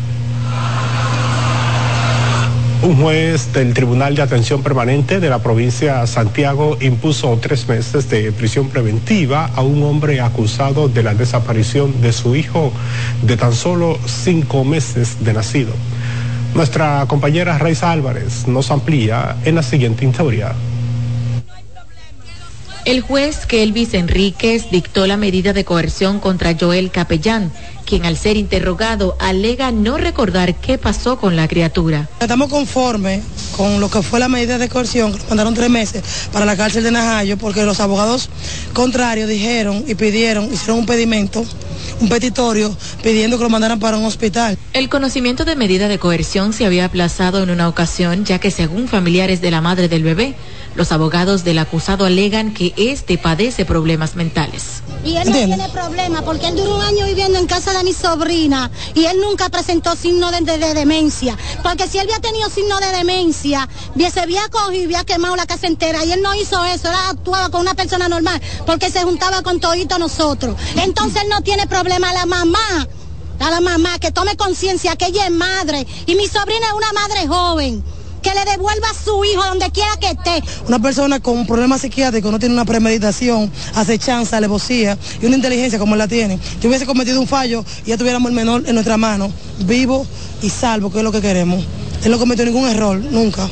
Un juez del Tribunal de Atención Permanente de la provincia de Santiago impuso tres meses de prisión preventiva a un hombre acusado de la desaparición de su hijo de tan solo cinco meses de nacido. Nuestra compañera Raiza Álvarez nos amplía en la siguiente historia. El juez Kelvis Enríquez dictó la medida de coerción contra Joel Capellán, quien al ser interrogado alega no recordar qué pasó con la criatura. Estamos conformes con lo que fue la medida de coerción, que nos mandaron tres meses para la cárcel de Najayo, porque los abogados contrarios dijeron y pidieron, hicieron un pedimento un petitorio pidiendo que lo mandaran para un hospital. El conocimiento de medida de coerción se había aplazado en una ocasión, ya que según familiares de la madre del bebé, los abogados del acusado alegan que este padece problemas mentales. Y él no tiene problema porque él duró un año viviendo en casa de mi sobrina y él nunca presentó signo de, demencia. Porque si él había tenido signo de demencia, se había cogido y había quemado la casa entera y él no hizo eso, él actuaba con una persona normal porque se juntaba con todito nosotros. Entonces él no tiene problema. La mamá, a la mamá que tome conciencia que ella es madre y mi sobrina es una madre joven que le devuelva a su hijo donde quiera que esté. Una persona con un problema psiquiátrico no tiene una premeditación, acechanza, alevosía y una inteligencia como la tiene. Si hubiese cometido un fallo ya tuviéramos el menor en nuestra mano, vivo y salvo, que es lo que queremos. Él no cometió ningún error, nunca.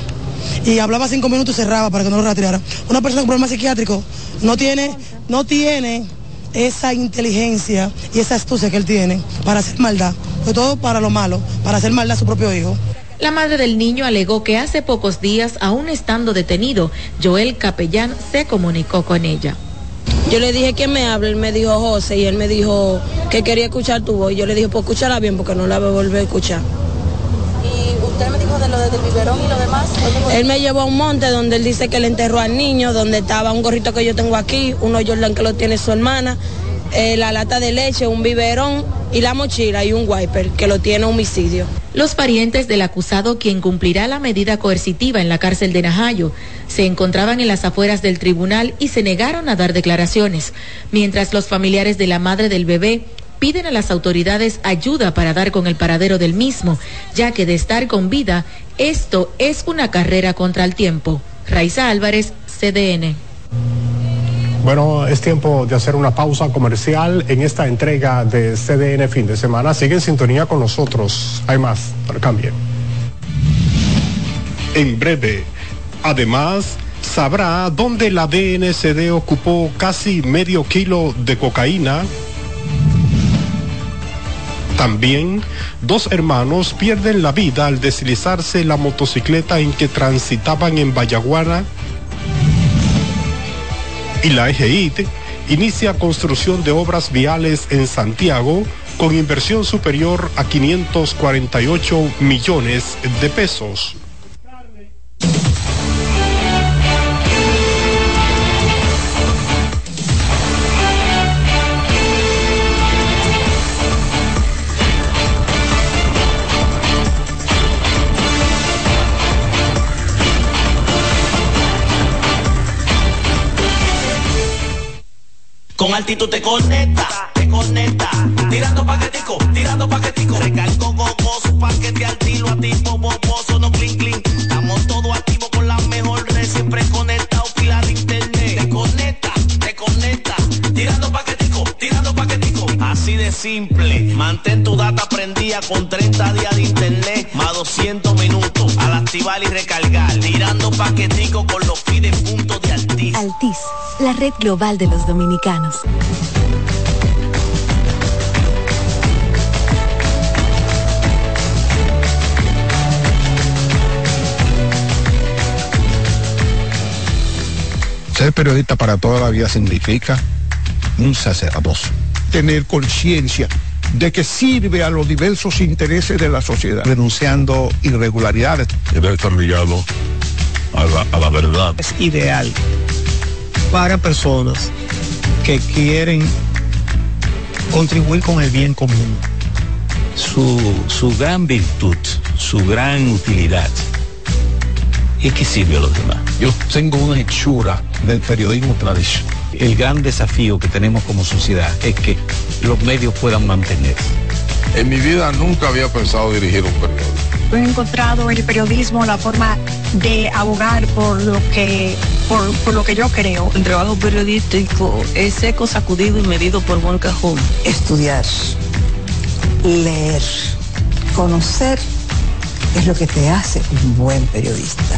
Y hablaba cinco minutos y cerraba para que no lo rastreara. Una persona con problema psiquiátrico no tiene, no tiene esa inteligencia y esa astucia que él tiene para hacer maldad, sobre todo para lo malo, para hacer maldad a su propio hijo. La madre del niño alegó que hace pocos días, aún estando detenido, Joel Capellán se comunicó con ella. Yo le dije que me hable, él me dijo José y él me dijo que quería escuchar tu voz. Yo le dije, pues escúchala bien porque no la voy a volver a escuchar. ¿Y usted me dijo de lo del biberón y lo demás? Él me llevó a un monte donde él dice que le enterró al niño, donde estaba un gorrito que yo tengo aquí, uno Jordan que lo tiene su hermana, eh, la lata de leche, un biberón y la mochila y un wiper que lo tiene homicidio. Los parientes del acusado, quien cumplirá la medida coercitiva en la cárcel de Najayo, se encontraban en las afueras del tribunal y se negaron a dar declaraciones, mientras los familiares de la madre del bebé piden a las autoridades ayuda para dar con el paradero del mismo, ya que de estar con vida, esto es una carrera contra el tiempo. Raiza Álvarez, CDN. Bueno, es tiempo de hacer una pausa comercial en esta entrega de CDN fin de semana. Sigue en sintonía con nosotros. Hay más, pero cambie. En breve, además, sabrá dónde la DNCD ocupó casi medio kilo de cocaína. También, dos hermanos pierden la vida al deslizarse la motocicleta en que transitaban en Vallaguana y la EGIT inicia construcción de obras viales en Santiago con inversión superior a 548 millones de pesos. Con altitud te conecta, te conecta. Tirando paquetico, tirando paquetico. Recargo gogoso, paquete al tiro, activo, boboso, no clean clean. Estamos todos activos con la mejor red, siempre conectado, pila Así de simple, mantén tu data prendida con 30 días de internet, más 200 minutos. Al activar y recargar, tirando paquetico con los pide puntos de Altis. Altis la red global de los dominicanos. Ser periodista para toda la vida significa un sacerdocio. Tener conciencia de que sirve a los diversos intereses de la sociedad, denunciando irregularidades. Debe estar ligado a la, a la verdad. Es ideal para personas que quieren contribuir con el bien común. Su, su gran virtud, su gran utilidad es que sirve a los demás. Yo tengo una hechura del periodismo tradicional. El gran desafío que tenemos como sociedad es que los medios puedan mantenerse. En mi vida nunca había pensado dirigir un periódico. He encontrado en el periodismo la forma de abogar por lo que por, lo que yo creo. El trabajo periodístico es seco, sacudido y medido por buen cajón. Estudiar, leer, conocer es lo que te hace un buen periodista.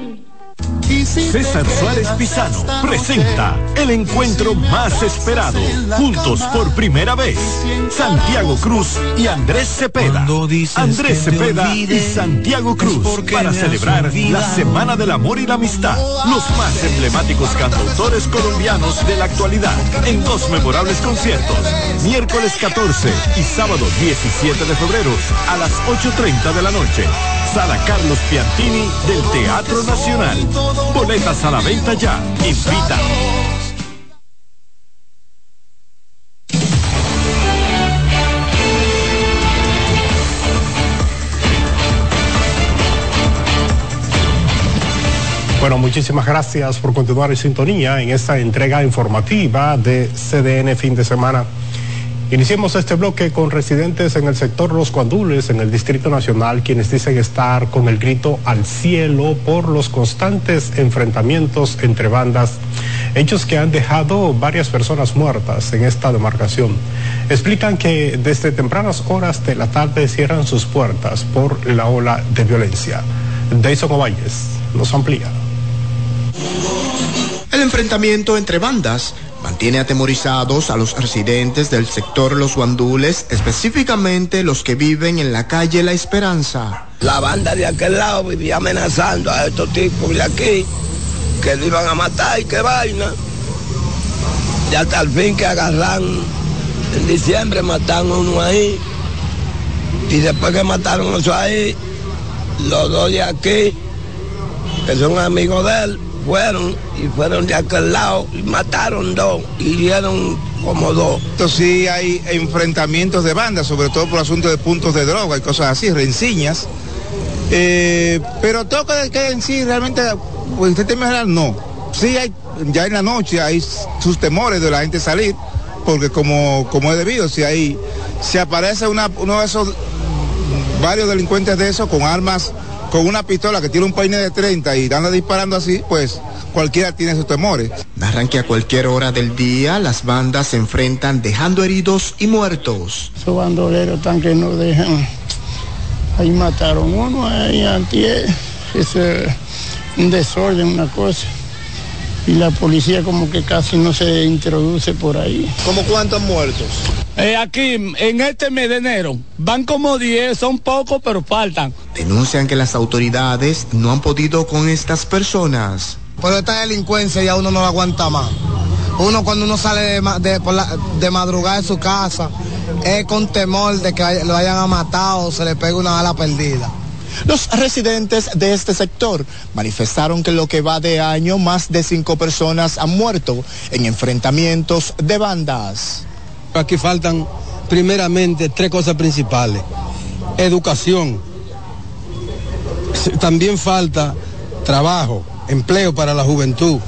César Suárez Pisano presenta el encuentro más esperado, juntos por primera vez, Santiago Cruz y Andrés Cepeda. Andrés Cepeda y Santiago Cruz para celebrar la Semana del Amor y la Amistad. Los más emblemáticos cantautores colombianos de la actualidad en dos memorables conciertos, miércoles 14 y sábado 17 de febrero a las 8.30 de la noche. Sala Carlos Piantini del Teatro Nacional. Boletas a la venta ya. Invita. Bueno, muchísimas gracias por continuar en sintonía en esta entrega informativa de CDN fin de semana. Iniciemos este bloque con residentes en el sector Los Guandules, en el Distrito Nacional, quienes dicen estar con el grito al cielo por los constantes enfrentamientos entre bandas, hechos que han dejado varias personas muertas en esta demarcación. Explican que desde tempranas horas de la tarde cierran sus puertas por la ola de violencia. Deison Ovalles nos amplía. El enfrentamiento entre bandas mantiene atemorizados a los residentes del sector Los Guandules, específicamente los que viven en la calle La Esperanza. La banda de aquel lado vivía amenazando a estos tipos de aquí, que le iban a matar y qué vaina. Y hasta el fin que agarran, en diciembre mataron uno ahí, y después que mataron eso ahí, los dos de aquí, que son amigos de él, fueron y fueron de aquel lado y mataron dos y dieron como dos. Entonces sí hay enfrentamientos de bandas, sobre todo por asuntos de puntos de droga y cosas así, renciñas. Eh, pero todo que en sí realmente, pues en general no. Sí hay, ya en la noche hay sus temores de la gente salir, porque como, como es debido, si hay, si aparece una, uno de esos, varios delincuentes de esos con armas con una pistola que tiene un peine de 30 y anda disparando así, pues cualquiera tiene sus temores. Narran que a cualquier hora del día las bandas se enfrentan dejando heridos y muertos. Esos bandoleros están que no dejan. Ahí mataron uno, ahí antier. Es un desorden, una cosa. Y la policía como que casi no se introduce por ahí. ¿Cómo cuántos muertos? Eh, aquí, en este mes de enero, van como 10, son pocos, pero faltan. Denuncian que las autoridades no han podido con estas personas. Por esta delincuencia ya uno no la aguanta más. Uno cuando uno sale de, de, la, de madrugada de su casa es con temor de que lo hayan matado o se le pegue una bala perdida. Los residentes de este sector manifestaron que lo que va de año más de cinco personas han muerto en enfrentamientos de bandas. Aquí faltan primeramente tres cosas principales. Educación. También falta trabajo, empleo para la juventud.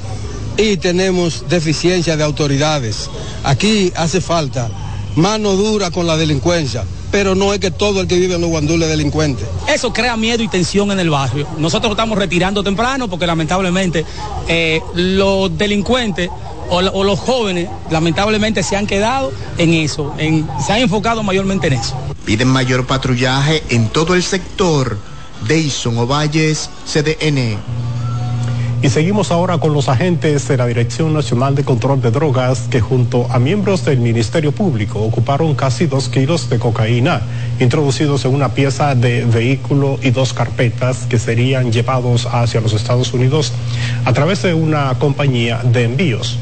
Y tenemos deficiencia de autoridades. Aquí hace falta mano dura con la delincuencia pero no es que todo el que vive en los guandules es delincuente. Eso crea miedo y tensión en el barrio. Nosotros estamos retirando temprano porque lamentablemente eh, los delincuentes o, o, los jóvenes lamentablemente se han quedado en eso, en, se han enfocado mayormente en eso. Piden mayor patrullaje en todo el sector. Deison Ovalles, CDN. Y seguimos ahora con los agentes de la Dirección Nacional de Control de Drogas que junto a miembros del Ministerio Público ocuparon casi dos kilos de cocaína introducidos en una pieza de vehículo y dos carpetas que serían llevados hacia los Estados Unidos a través de una compañía de envíos.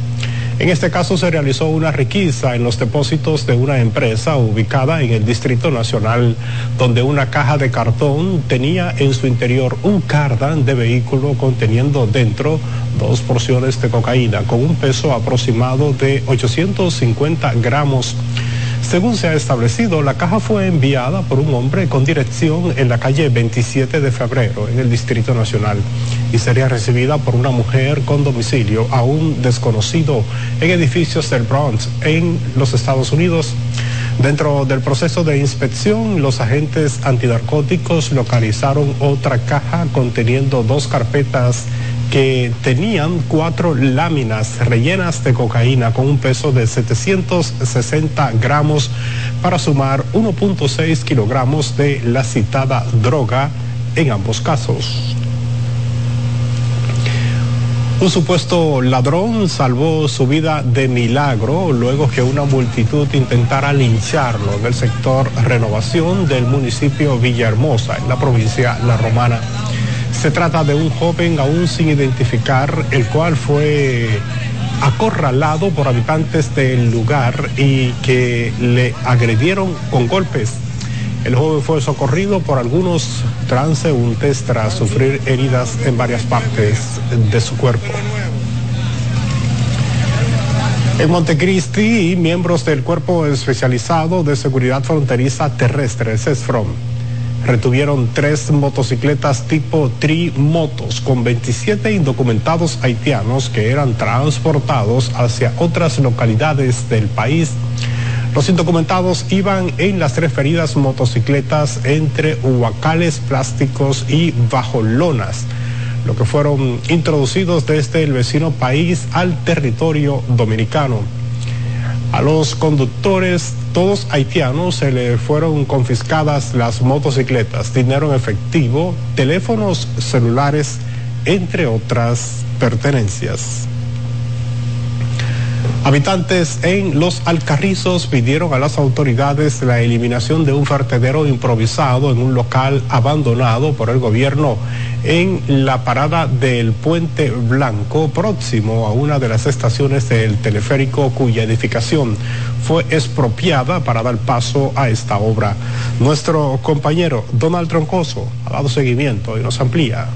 En este caso se realizó una requisa en los depósitos de una empresa ubicada en el Distrito Nacional, donde una caja de cartón tenía en su interior un cardan de vehículo conteniendo dentro dos porciones de cocaína con un peso aproximado de 850 gramos. Según se ha establecido, la caja fue enviada por un hombre con dirección en la calle 27 de febrero, en el Distrito Nacional. Y sería recibida por una mujer con domicilio aún desconocido en edificios del Bronx en los Estados Unidos. Dentro del proceso de inspección, los agentes antinarcóticos localizaron otra caja conteniendo dos carpetas que tenían cuatro láminas rellenas de cocaína con un peso de 760 gramos para sumar 1.6 kilogramos de la citada droga en ambos casos. Un supuesto ladrón salvó su vida de milagro luego que una multitud intentara lincharlo en el sector Renovación del municipio Villahermosa, en la provincia La Romana. Se trata de un joven aún sin identificar, el cual fue acorralado por habitantes del lugar y que le agredieron con golpes. El joven fue socorrido por algunos transeúntes tras sufrir heridas en varias partes de su cuerpo. En Montecristi, miembros del Cuerpo Especializado de Seguridad Fronteriza Terrestre, CESFROM, retuvieron tres motocicletas tipo Tri-Motos con 27 indocumentados haitianos que eran transportados hacia otras localidades del país. Los indocumentados iban en las referidas motocicletas entre huacales plásticos y bajo lonas, lo que fueron introducidos desde el vecino país al territorio dominicano. A los conductores, todos haitianos, se le fueron confiscadas las motocicletas, dinero en efectivo, teléfonos celulares, entre otras pertenencias. Habitantes en Los Alcarrizos pidieron a las autoridades la eliminación de un vertedero improvisado en un local abandonado por el gobierno en la parada del Puente Blanco, próximo a una de las estaciones del teleférico cuya edificación fue expropiada para dar paso a esta obra. Nuestro compañero Donald Troncoso ha dado seguimiento y nos amplía.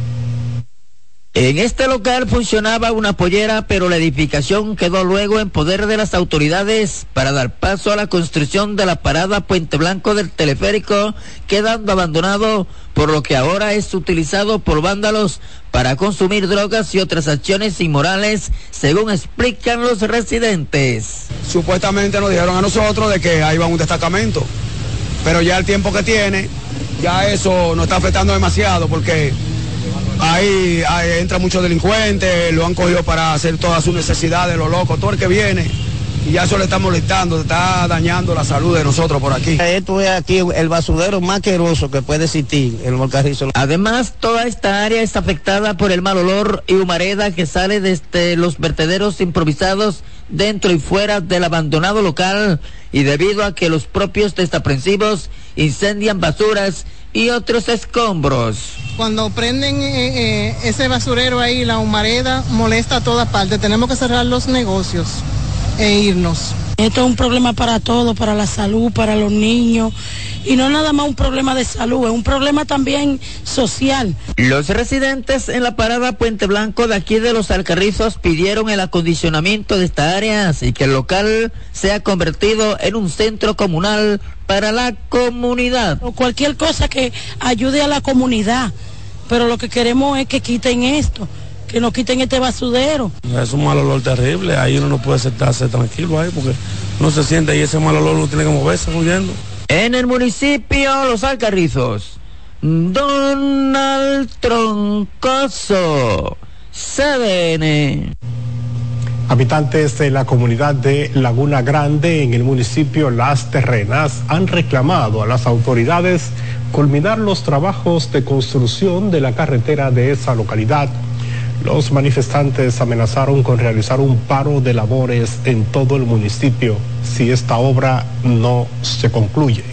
En este local funcionaba una pollera, pero la edificación quedó luego en poder de las autoridades para dar paso a la construcción de la parada Puente Blanco del teleférico, quedando abandonado, por lo que ahora es utilizado por vándalos para consumir drogas y otras acciones inmorales, según explican los residentes. Supuestamente nos dijeron a nosotros de que ahí va un destacamento, pero ya el tiempo que tiene, ya eso nos está afectando demasiado porque Ahí, ahí entra muchos delincuentes, lo han cogido para hacer todas sus necesidades, los locos, todo el que viene. Y ya eso le está molestando, está dañando la salud de nosotros por aquí. Esto es aquí el basurero más queroso que puede existir, el Molcarrizo. Además, toda esta área está afectada por el mal olor y humareda que sale desde los vertederos improvisados dentro y fuera del abandonado local y debido a que los propios desaprensivos incendian basuras y otros escombros. Cuando prenden eh, eh, ese basurero ahí, la humareda molesta a todas partes. Tenemos que cerrar los negocios e irnos. Esto es un problema para todos, para la salud, para los niños. Y no nada más un problema de salud, es un problema también social. Los residentes en la parada Puente Blanco de aquí de los Alcarrizos pidieron el acondicionamiento de esta área y que el local sea convertido en un centro comunal para la comunidad. O cualquier cosa que ayude a la comunidad. Pero lo que queremos es que quiten esto que nos quiten este basudero. Es un mal olor terrible, ahí uno no puede sentarse tranquilo ahí porque no se siente y ese mal olor no tiene que moverse huyendo. En el municipio Los Alcarrizos, Donald Troncoso, CDN. Habitantes de la comunidad de Laguna Grande en el municipio Las Terrenas han reclamado a las autoridades culminar los trabajos de construcción de la carretera de esa localidad los manifestantes amenazaron con realizar un paro de labores en todo el municipio si esta obra no se concluye.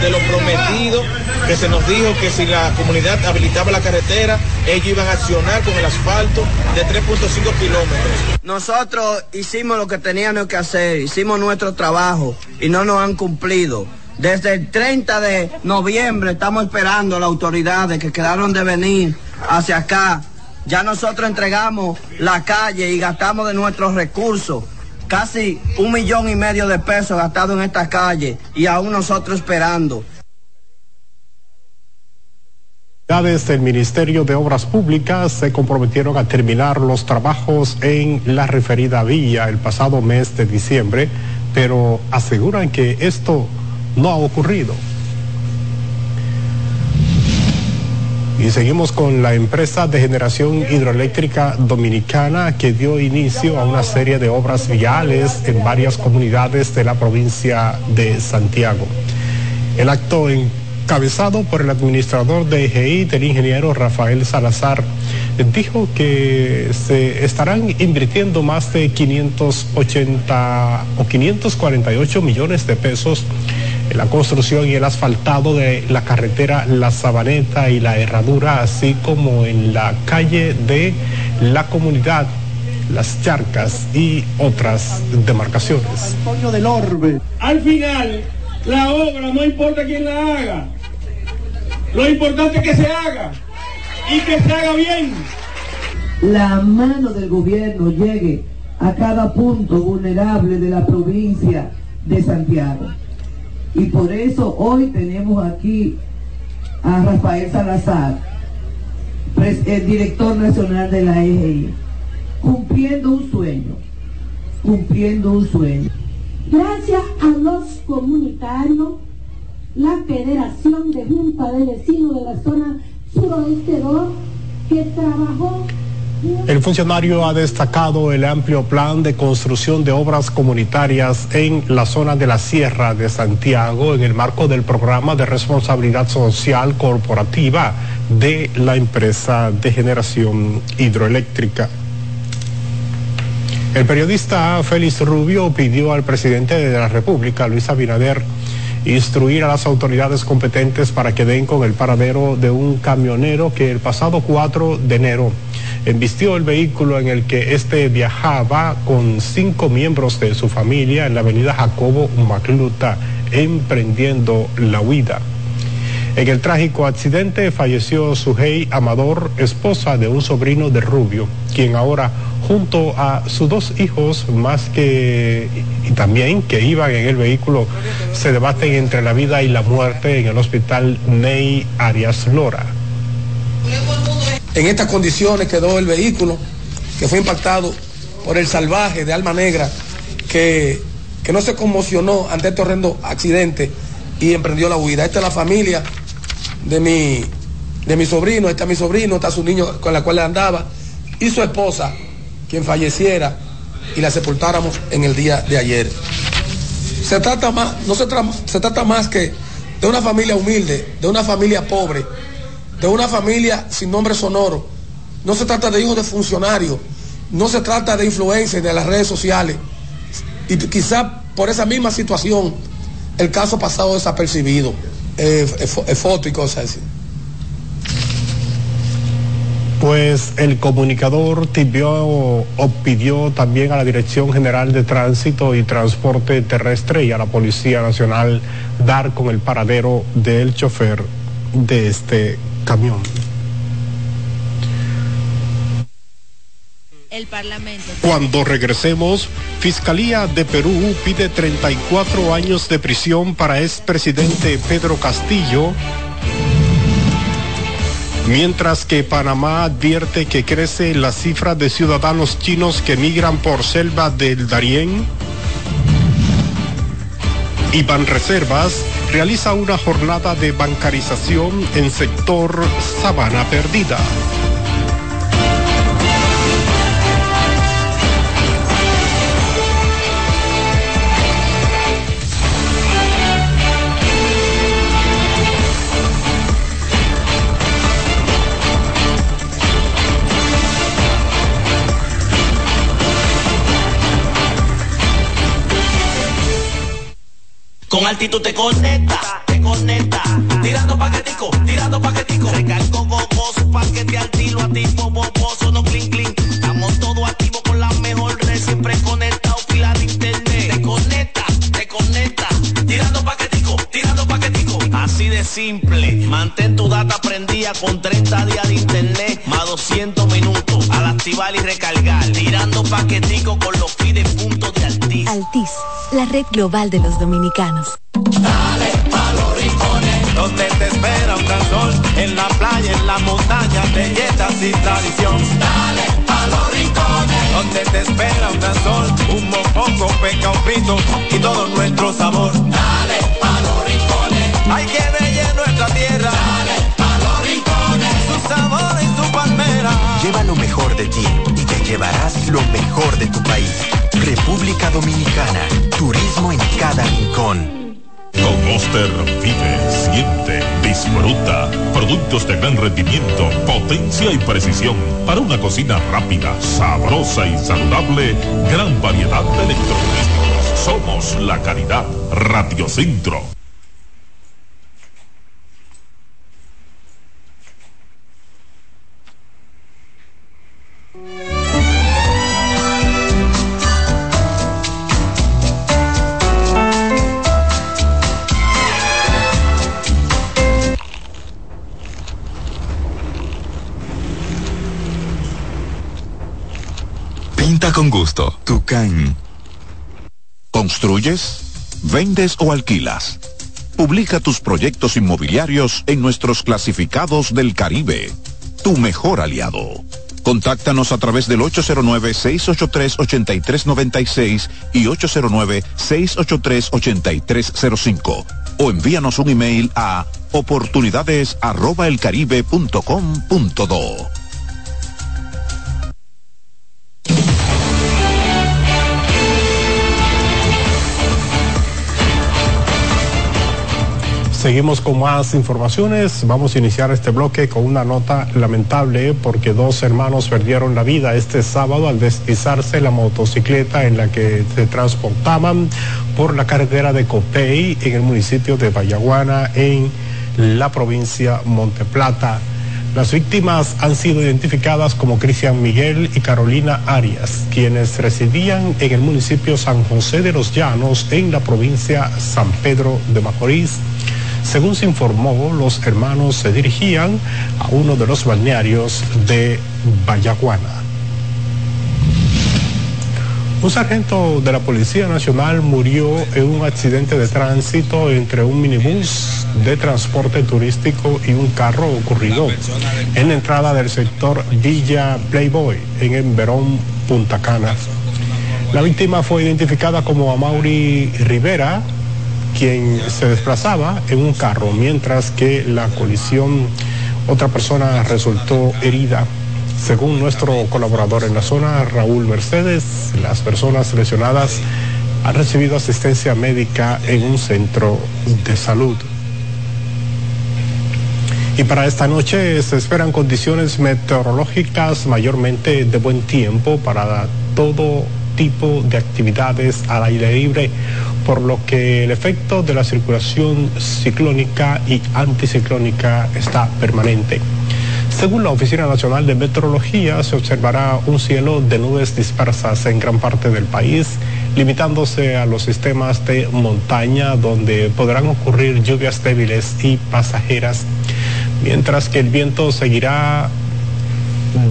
De lo prometido, que se nos dijo que si la comunidad habilitaba la carretera, ellos iban a accionar con el asfalto de 3.5 kilómetros. Nosotros hicimos lo que teníamos que hacer, hicimos nuestro trabajo y no nos han cumplido. Desde el 30 de noviembre estamos esperando a las autoridades que quedaron de venir hacia acá. Ya nosotros entregamos la calle y gastamos de nuestros recursos casi un millón y medio de pesos gastados en esta calle y aún nosotros esperando. del Ministerio de Obras Públicas se comprometieron a terminar los trabajos en la referida vía el pasado mes de diciembre, pero aseguran que esto no ha ocurrido. Y seguimos con la empresa de generación hidroeléctrica dominicana que dio inicio a una serie de obras viales en varias comunidades de la provincia de Santiago. El acto encabezado por el administrador de EGI, del ingeniero Rafael Salazar, dijo que se estarán invirtiendo más de 580 o 548 millones de pesos la construcción y el asfaltado de la carretera La Sabaneta y la Herradura, así como en la calle de la comunidad Las Charcas y otras demarcaciones. del Orbe. Al final, la obra no importa quién la haga. Lo importante es que se haga y que se haga bien. La mano del gobierno llegue a cada punto vulnerable de la provincia de Santiago. Y por eso hoy tenemos aquí a Rafael Salazar, el director nacional de la EGI, cumpliendo un sueño, cumpliendo un sueño. Gracias a los comunitarios, la Federación de Junta de Vecinos de la zona suroeste 2, que trabajó el funcionario ha destacado el amplio plan de construcción de obras comunitarias en la zona de la Sierra de Santiago en el marco del programa de responsabilidad social corporativa de la empresa de generación hidroeléctrica. El periodista Félix Rubio pidió al presidente de la República, Luis Abinader, instruir a las autoridades competentes para que den con el paradero de un camionero que el pasado 4 de enero embistió el vehículo en el que este viajaba con cinco miembros de su familia en la avenida Jacobo Macluta, emprendiendo la huida. En el trágico accidente falleció Sujei Amador, esposa de un sobrino de Rubio, quien ahora junto a sus dos hijos más que y también que iban en el vehículo se debaten entre la vida y la muerte en el hospital Ney Arias Lora. En estas condiciones quedó el vehículo que fue impactado por el salvaje de Alma Negra que, que no se conmocionó ante este horrendo accidente y emprendió la huida. Esta es la familia de mi, de mi sobrino, está mi sobrino, está su niño con la cual andaba y su esposa, quien falleciera y la sepultáramos en el día de ayer. Se trata más, no se, se trata más que de una familia humilde, de una familia pobre de una familia sin nombre sonoro. No se trata de hijos de funcionarios, no se trata de influencers de las redes sociales. Y quizá por esa misma situación el caso pasado desapercibido, eh, foto y cosas así. Pues el comunicador pidió, pidió también a la Dirección General de Tránsito y Transporte Terrestre y a la Policía Nacional dar con el paradero del chofer de este camión. Cuando regresemos, Fiscalía de Perú pide 34 años de prisión para expresidente Pedro Castillo, mientras que Panamá advierte que crece la cifra de ciudadanos chinos que migran por selva del Darién. Y Reservas realiza una jornada de bancarización en sector Sabana Perdida. Con altitud te conecta, te conecta. Tirando paquetico, tirando paquetico. Recargo gogoso, paquete al tiro, activo boboso, no clink clink. Estamos todos activos con la mejor red, siempre conectado, pila de internet. Te conecta, te conecta. Tirando paquetico. Así de simple. Mantén tu data prendida con 30 días de internet, más 200 minutos. Al activar y recargar. Tirando paquetico con los fides puntos de Altiz. Altiz, la red global de los dominicanos. Dale pa los rincones, donde te espera un gran sol, en la playa, en la montaña, belletas y tradición. Dale pa' los rincones, donde te espera un gran sol, un mopongo, peca, un frito y todo nuestro sabor. Dale pa' los hay que bella nuestra tierra. Dale pa' los rincones, su sabor y su palmera. Lleva lo mejor de ti y te llevarás lo mejor de tu país. República Dominicana, turismo en cada rincón. Con Oster vive, siente, disfruta. Productos de gran rendimiento, potencia y precisión. Para una cocina rápida, sabrosa y saludable, gran variedad de electrodomésticos. Somos la calidad. Radiocentro. Con gusto. Tucán. ¿Construyes? ¿Vendes o alquilas? Publica tus proyectos inmobiliarios en nuestros clasificados del Caribe. Tu mejor aliado. Contáctanos a través del 809-683-8396 y 809-683-8305 o envíanos un email a oportunidades@elcaribe.com.do. Seguimos con más informaciones. Vamos a iniciar este bloque con una nota lamentable porque dos hermanos perdieron la vida este sábado al deslizarse la motocicleta en la que se transportaban por la carretera de Copey en el municipio de Vallaguana en la provincia Monteplata. Las víctimas han sido identificadas como Cristian Miguel y Carolina Arias, quienes residían en el municipio San José de los Llanos en la provincia San Pedro de Macorís. Según se informó, los hermanos se dirigían a uno de los balnearios de Vallaguana. Un sargento de la Policía Nacional murió en un accidente de tránsito entre un minibús de transporte turístico y un carro ocurrido en la entrada del sector Villa Playboy en el Verón, Punta Cana. La víctima fue identificada como Amaury Rivera, quien se desplazaba en un carro, mientras que la colisión, otra persona resultó herida. Según nuestro colaborador en la zona, Raúl Mercedes, las personas lesionadas han recibido asistencia médica en un centro de salud. Y para esta noche se esperan condiciones meteorológicas mayormente de buen tiempo para todo tipo de actividades al aire libre, por lo que el efecto de la circulación ciclónica y anticiclónica está permanente. Según la Oficina Nacional de Meteorología, se observará un cielo de nubes dispersas en gran parte del país, limitándose a los sistemas de montaña donde podrán ocurrir lluvias débiles y pasajeras, mientras que el viento seguirá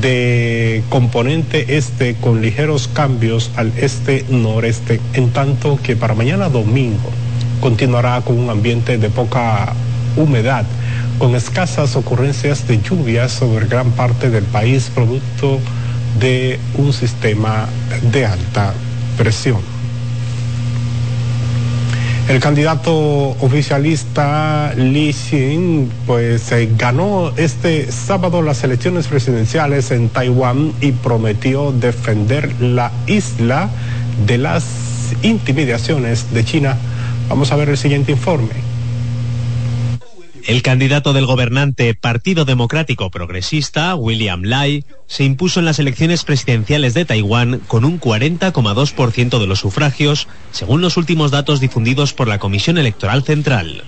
de componente este con ligeros cambios al este-noreste, en tanto que para mañana domingo continuará con un ambiente de poca humedad, con escasas ocurrencias de lluvias sobre gran parte del país, producto de un sistema de alta presión. El candidato oficialista Lee Xin pues eh, ganó este sábado las elecciones presidenciales en Taiwán y prometió defender la isla de las intimidaciones de China. Vamos a ver el siguiente informe. El candidato del gobernante Partido Democrático Progresista, William Lai, se impuso en las elecciones presidenciales de Taiwán con un 40,2% de los sufragios, según los últimos datos difundidos por la Comisión Electoral Central.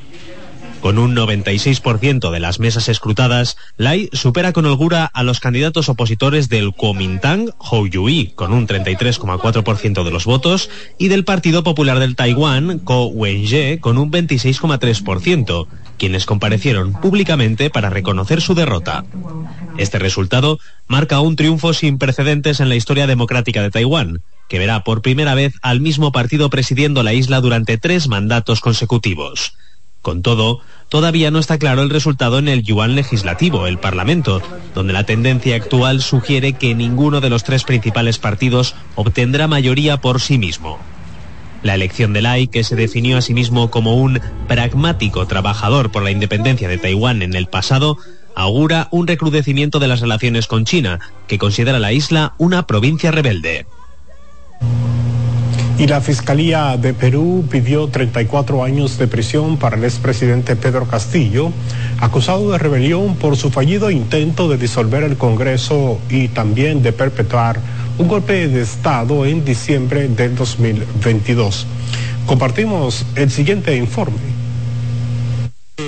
Con un 96% de las mesas escrutadas, Lai supera con holgura a los candidatos opositores del Kuomintang, Hou Yui, con un 33,4% de los votos, y del Partido Popular del Taiwán, Ko Wen-je, con un 26,3%, quienes comparecieron públicamente para reconocer su derrota. Este resultado marca un triunfo sin precedentes en la historia democrática de Taiwán, que verá por primera vez al mismo partido presidiendo la isla durante tres mandatos consecutivos. Con todo, todavía no está claro el resultado en el yuan legislativo, el Parlamento, donde la tendencia actual sugiere que ninguno de los tres principales partidos obtendrá mayoría por sí mismo. La elección de Lai, que se definió a sí mismo como un pragmático trabajador por la independencia de Taiwán en el pasado, augura un recrudecimiento de las relaciones con China, que considera la isla una provincia rebelde. Y la Fiscalía de Perú pidió 34 años de prisión para el expresidente Pedro Castillo, acusado de rebelión por su fallido intento de disolver el Congreso y también de perpetuar un golpe de Estado en diciembre del 2022. Compartimos el siguiente informe.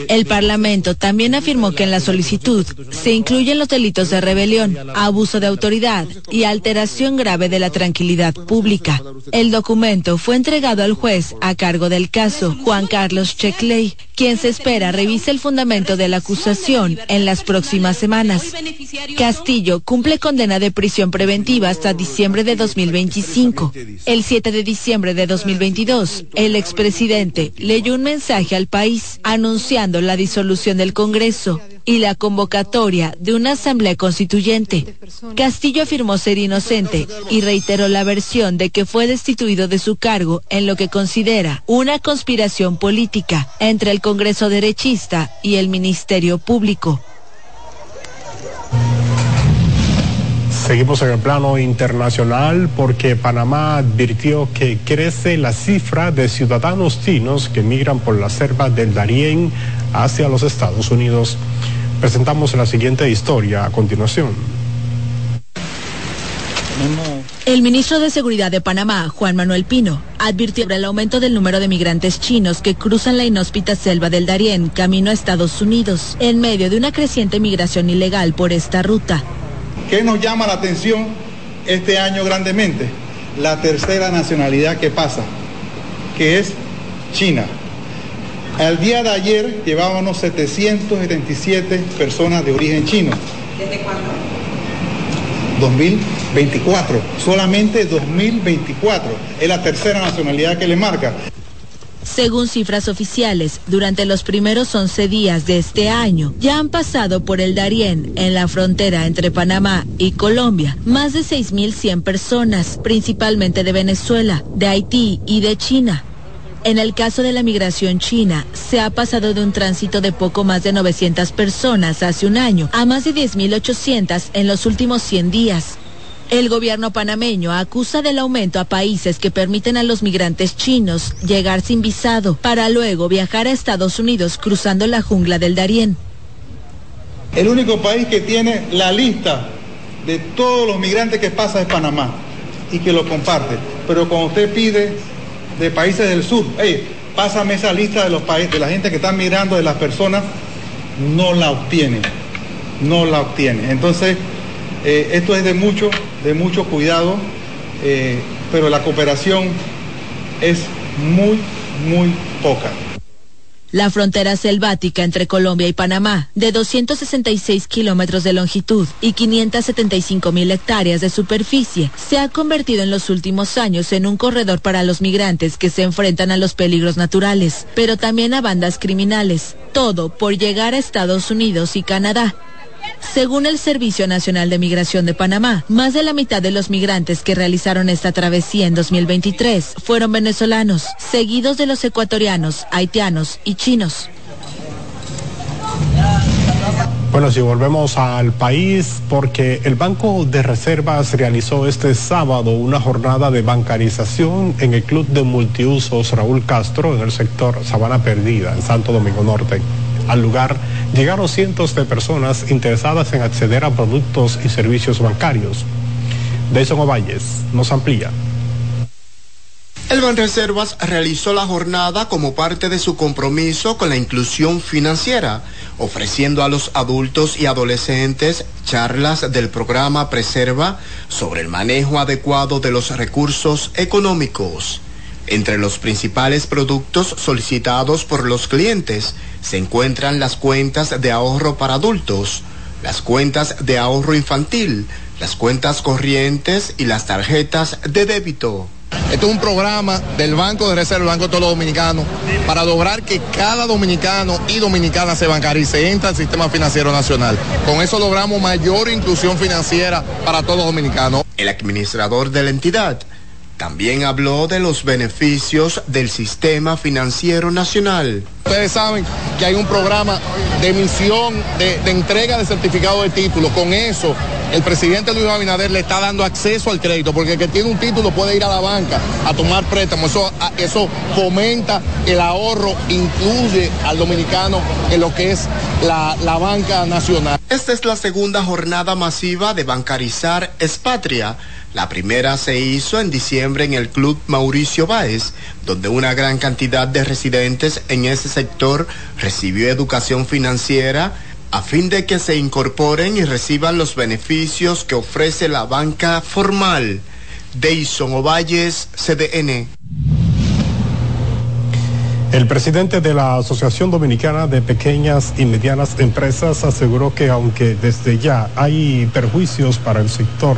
El Parlamento también afirmó que en la solicitud se incluyen los delitos de rebelión, abuso de autoridad y alteración grave de la tranquilidad pública. El documento fue entregado al juez a cargo del caso, Juan Carlos Checley, quien se espera revise el fundamento de la acusación en las próximas semanas. Castillo cumple condena de prisión preventiva hasta diciembre de 2025. El 7 de diciembre de 2022, el expresidente leyó un mensaje al país anunciando la disolución del Congreso y la convocatoria de una asamblea constituyente. Castillo afirmó ser inocente y reiteró la versión de que fue destituido de su cargo en lo que considera una conspiración política entre el Congreso derechista y el Ministerio Público. Seguimos en el plano internacional porque Panamá advirtió que crece la cifra de ciudadanos chinos que migran por la selva del Darién hacia los Estados Unidos. Presentamos la siguiente historia a continuación. El ministro de Seguridad de Panamá, Juan Manuel Pino, advirtió sobre el aumento del número de migrantes chinos que cruzan la inhóspita selva del Darién camino a Estados Unidos, en medio de una creciente migración ilegal por esta ruta. ¿Qué nos llama la atención este año grandemente? La tercera nacionalidad que pasa, que es China. Al día de ayer llevábamos 777 personas de origen chino. ¿Desde cuándo? 2024, solamente 2024. Es la tercera nacionalidad que le marca. Según cifras oficiales, durante los primeros 11 días de este año, ya han pasado por el Darién, en la frontera entre Panamá y Colombia, más de 6.100 personas, principalmente de Venezuela, de Haití y de China. En el caso de la migración china, se ha pasado de un tránsito de poco más de 900 personas hace un año a más de 10.800 en los últimos 100 días. El gobierno panameño acusa del aumento a países que permiten a los migrantes chinos llegar sin visado para luego viajar a Estados Unidos cruzando la jungla del Darién. El único país que tiene la lista de todos los migrantes que pasa es Panamá y que lo comparte. Pero cuando usted pide de países del sur, hey, pásame esa lista de los países, de la gente que está migrando, de las personas, no la obtiene, no la obtiene. Entonces, eh, esto es de mucho, de mucho cuidado, eh, pero la cooperación es muy, muy poca. La frontera selvática entre Colombia y Panamá, de 266 kilómetros de longitud y 575 mil hectáreas de superficie, se ha convertido en los últimos años en un corredor para los migrantes que se enfrentan a los peligros naturales, pero también a bandas criminales. Todo por llegar a Estados Unidos y Canadá, según el Servicio Nacional de Migración de Panamá, más de la mitad de los migrantes que realizaron esta travesía en 2023 fueron venezolanos, seguidos de los ecuatorianos, haitianos y chinos. Bueno, si volvemos al país, porque el Banco de Reservas realizó este sábado una jornada de bancarización en el Club de Multiusos Raúl Castro en el sector Sabana Perdida, en Santo Domingo Norte. Al lugar llegaron cientos de personas interesadas en acceder a productos y servicios bancarios. Deison Ovalles nos amplía. El Banreservas realizó la jornada como parte de su compromiso con la inclusión financiera, ofreciendo a los adultos y adolescentes charlas del programa Preserva sobre el manejo adecuado de los recursos económicos. Entre los principales productos solicitados por los clientes se encuentran las cuentas de ahorro para adultos, las cuentas de ahorro infantil, las cuentas corrientes y las tarjetas de débito. Este es un programa del Banco de Reserva, el Banco de todos los dominicanos, para lograr que cada dominicano y dominicana se bancarice, entre al sistema financiero nacional. Con eso logramos mayor inclusión financiera para todos los dominicanos. El administrador de la entidad también habló de los beneficios del sistema financiero nacional. Ustedes saben que hay un programa de emisión, de, de entrega de certificado de título. Con eso, el presidente Luis Abinader le está dando acceso al crédito, porque el que tiene un título puede ir a la banca a tomar préstamo. Eso fomenta el ahorro, incluye al dominicano en lo que es la, la banca nacional. Esta es la segunda jornada masiva de bancarizar Espatria. La primera se hizo en diciembre en el Club Mauricio Báez, donde una gran cantidad de residentes en ese sector recibió educación financiera a fin de que se incorporen y reciban los beneficios que ofrece la banca formal. Deison Ovalles, CDN. El presidente de la Asociación Dominicana de Pequeñas y Medianas Empresas aseguró que aunque desde ya hay perjuicios para el sector,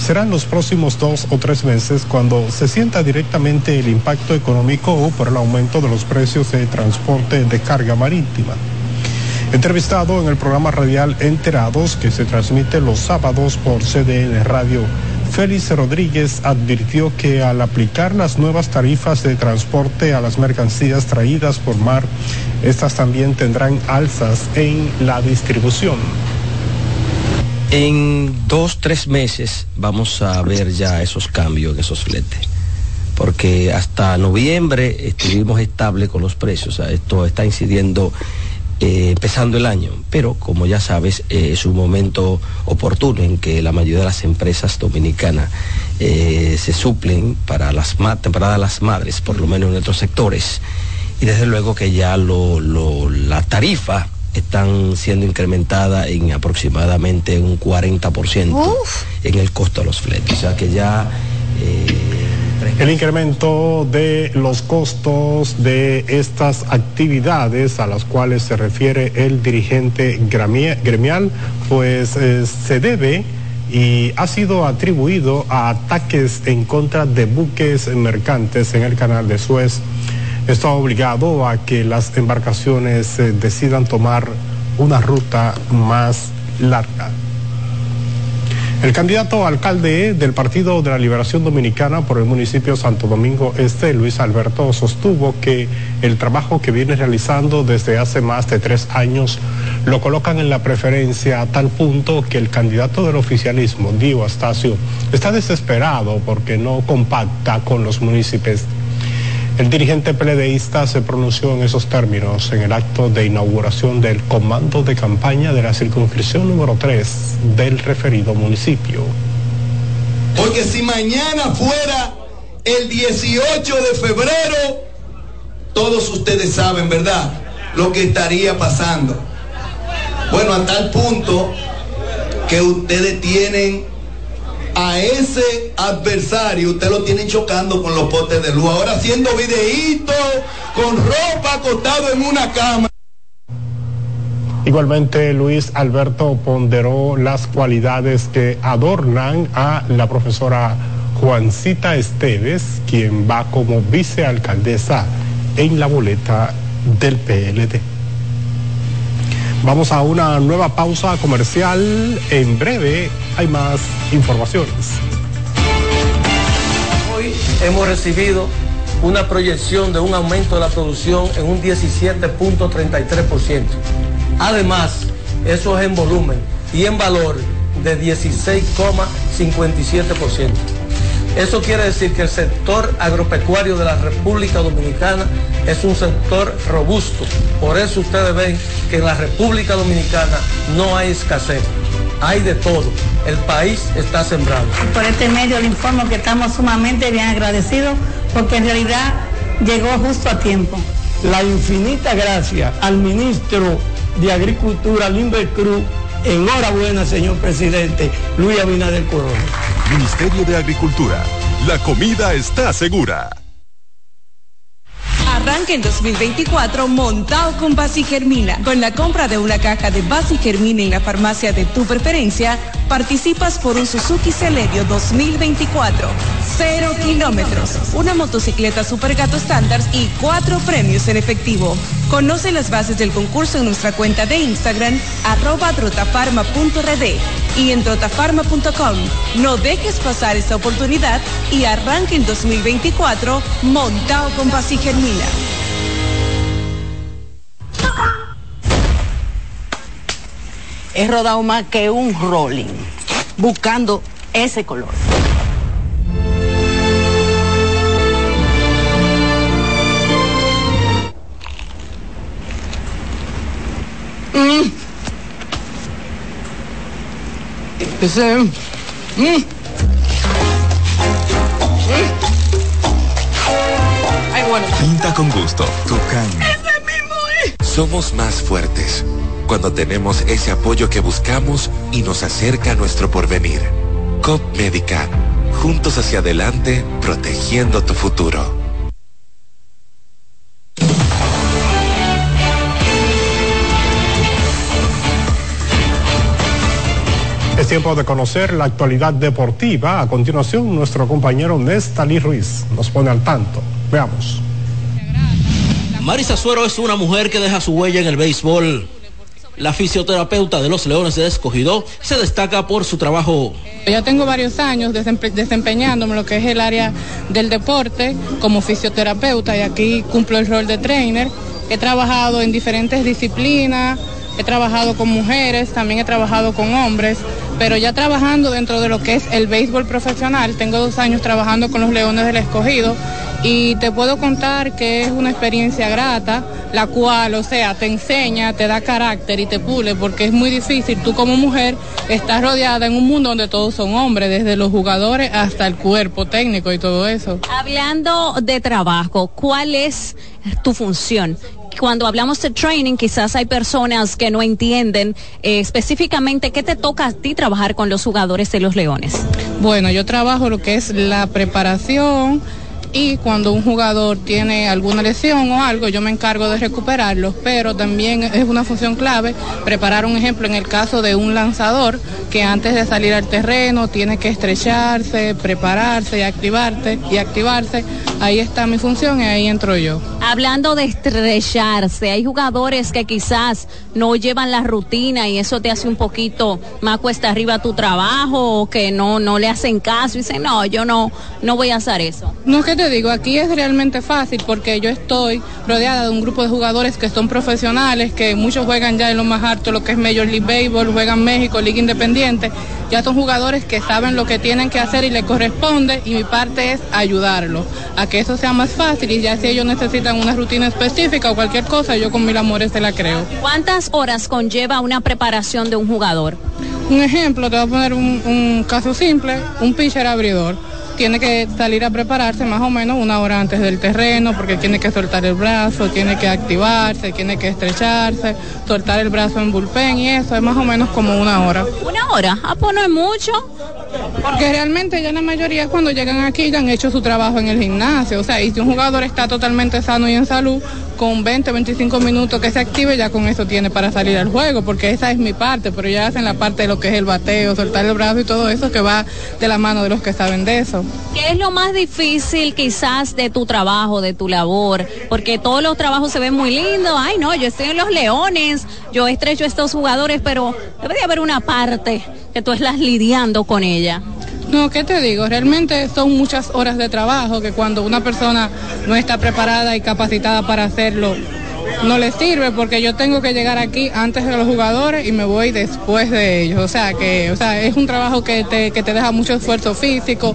serán los próximos dos o tres meses cuando se sienta directamente el impacto económico o por el aumento de los precios de transporte de carga marítima. Entrevistado en el programa radial Enterados que se transmite los sábados por CDN Radio, Félix Rodríguez advirtió que al aplicar las nuevas tarifas de transporte a las mercancías traídas por mar, estas también tendrán alzas en la distribución. En dos, tres meses vamos a ver ya esos cambios en esos fletes. Porque hasta noviembre estuvimos estables con los precios. Esto está incidiendo eh, empezando el año. Pero como ya sabes, eh, es un momento oportuno en que la mayoría de las empresas dominicanas eh, se suplen para las temporada de las madres, por lo menos en nuestros sectores. Y desde luego que ya lo- la tarifa están siendo incrementadas en aproximadamente un 40% en el costo de los fletes. O sea que ya El incremento de los costos de estas actividades a las cuales se refiere el dirigente gremia- gremial, pues eh, se debe y ha sido atribuido a ataques en contra de buques mercantes en el canal de Suez. Esto ha obligado a que las embarcaciones eh, decidan tomar una ruta más larga. El candidato alcalde del Partido de la Liberación Dominicana por el municipio Santo Domingo Este, Luis Alberto, sostuvo que el trabajo que viene realizando desde hace más de tres años lo colocan en la preferencia a tal punto que el candidato del oficialismo, Dio Astacio, está desesperado porque no compacta con los municipios. El dirigente pledeísta se pronunció en esos términos en el acto de inauguración del comando de campaña de la circunscripción número 3 del referido municipio. Porque si mañana fuera el 18 de febrero, todos ustedes saben, ¿verdad? Lo que estaría pasando. Bueno, a tal punto que ustedes tienen a ese adversario, ustedes lo tienen chocando con los potes de luz. Ahora haciendo videitos, con ropa acostado en una cama. Igualmente, Luis Alberto ponderó las cualidades que adornan a la profesora Juancita Esteves, quien va como vicealcaldesa en la boleta del PLD. Vamos a una nueva pausa comercial. En breve hay más informaciones. Hoy hemos recibido una proyección de un aumento de la producción en un 17.33%. Además, eso es en volumen y en valor de 16,57%. Eso quiere decir que el sector agropecuario de la República Dominicana es un sector robusto. Por eso ustedes ven que en la República Dominicana no hay escasez, hay de todo. El país está sembrado. Por este medio le informo que estamos sumamente bien agradecidos porque en realidad llegó justo a tiempo. La infinita gracia al ministro de Agricultura, Limber Cruz. Enhorabuena, señor presidente Luis Abinader Corona. Ministerio de Agricultura. La comida está segura. Arranca en 2024 montado con Basi Germina. Con la compra de una caja de Basi Germina en la farmacia de tu preferencia, participas por un Suzuki Celerio 2024. Cero kilómetros, una motocicleta Super Gato estándar y cuatro premios en efectivo. Conoce las bases del concurso en nuestra cuenta de Instagram, arroba trotafarma.rd y en trotafarma.com. No dejes pasar esta oportunidad y arranque el 2024 montado con Paz y Germina. He rodado más que un rolling, buscando ese color. Mm. Ese. Mm. Ay, bueno. Pinta con gusto, Tucán. Ese mismo es. Somos más fuertes cuando tenemos ese apoyo que buscamos y nos acerca a nuestro porvenir. COP Médica, juntos hacia adelante, protegiendo tu futuro. Tiempo de conocer la actualidad deportiva. A continuación, nuestro compañero Néstalí Ruiz nos pone al tanto. Veamos. Marisa Suero es una mujer que deja su huella en el béisbol. La fisioterapeuta de los Leones de Escogido se destaca por su trabajo. Ya tengo varios años desempeñándome en lo que es el área del deporte como fisioterapeuta y aquí cumplo el rol de trainer. He trabajado en diferentes disciplinas, he trabajado con mujeres, también he trabajado con hombres, pero ya trabajando dentro de lo que es el béisbol profesional, tengo dos años trabajando con los Leones del Escogido y te puedo contar que es una experiencia grata, la cual, o sea, te enseña, te da carácter y te pule, porque es muy difícil, tú como mujer estás rodeada en un mundo donde todos son hombres, desde los jugadores hasta el cuerpo técnico y todo eso. Hablando de trabajo, ¿cuál es tu función? Cuando hablamos de training, quizás hay personas que no entienden eh, específicamente qué te toca a ti trabajar con los jugadores de los Leones. Bueno, yo trabajo lo que es la preparación, y cuando un jugador tiene alguna lesión o algo, yo me encargo de recuperarlo, pero también es una función clave preparar un ejemplo en el caso de un lanzador que antes de salir al terreno tiene que estrecharse, prepararse y activarse y activarse. Ahí está mi función y ahí entro yo. Hablando de estrecharse, hay jugadores que quizás no llevan la rutina y eso te hace un poquito más cuesta arriba tu trabajo o que no no le hacen caso y dicen, "No, yo no no voy a hacer eso." No te digo, aquí es realmente fácil porque yo estoy rodeada de un grupo de jugadores que son profesionales, que muchos juegan ya en lo más alto, lo que es Major League Baseball, juegan México, Liga Independiente. Ya son jugadores que saben lo que tienen que hacer y les corresponde y mi parte es ayudarlos a que eso sea más fácil y ya si ellos necesitan una rutina específica o cualquier cosa, yo con mil amores se la creo. ¿Cuántas horas conlleva una preparación de un jugador? Un ejemplo, te voy a poner un, un caso simple, un pitcher abridor tiene que salir a prepararse más o menos una hora antes del terreno porque tiene que soltar el brazo, tiene que activarse, tiene que estrecharse, soltar el brazo en bullpen y eso es más o menos como una hora. ¿Una hora? ¿Ah, pues no es mucho? Porque realmente ya la mayoría cuando llegan aquí ya han hecho su trabajo en el gimnasio. O sea, y si un jugador está totalmente sano y en salud, con 20, 25 minutos que se active, ya con eso tiene para salir al juego, porque esa es mi parte, pero ya hacen la parte de lo que es el bateo, soltar el brazo y todo eso que va de la mano de los que saben de eso. ¿Qué es lo más difícil quizás de tu trabajo, de tu labor? Porque todos los trabajos se ven muy lindos. Ay, no, yo estoy en los leones, yo estrecho estos jugadores, pero debería haber una parte que tú estás lidiando con ella. No, ¿qué te digo? Realmente son muchas horas de trabajo que cuando una persona no está preparada y capacitada para hacerlo, no le sirve porque yo tengo que llegar aquí antes de los jugadores y me voy después de ellos. O sea que, o sea, es un trabajo que te, que te deja mucho esfuerzo físico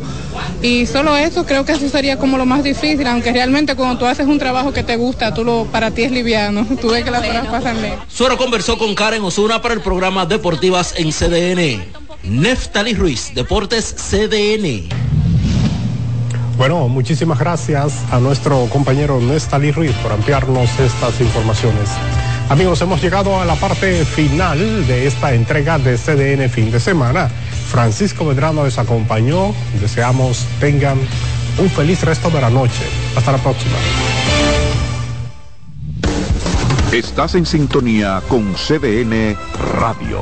y solo eso creo que eso sería como lo más difícil, aunque realmente cuando tú haces un trabajo que te gusta, tú lo, para ti es liviano, *laughs* tú ves que las horas pasan bien. Suero conversó con Karen Osuna para el programa Deportivas en CDN. Neftali Ruiz, Deportes CDN. Bueno, muchísimas gracias a nuestro compañero Nestali Ruiz por ampliarnos estas informaciones. Amigos, hemos llegado a la parte final de esta entrega de CDN fin de semana. Francisco Medrano les acompañó. Deseamos tengan un feliz resto de la noche. Hasta la próxima. Estás en sintonía con CDN Radio.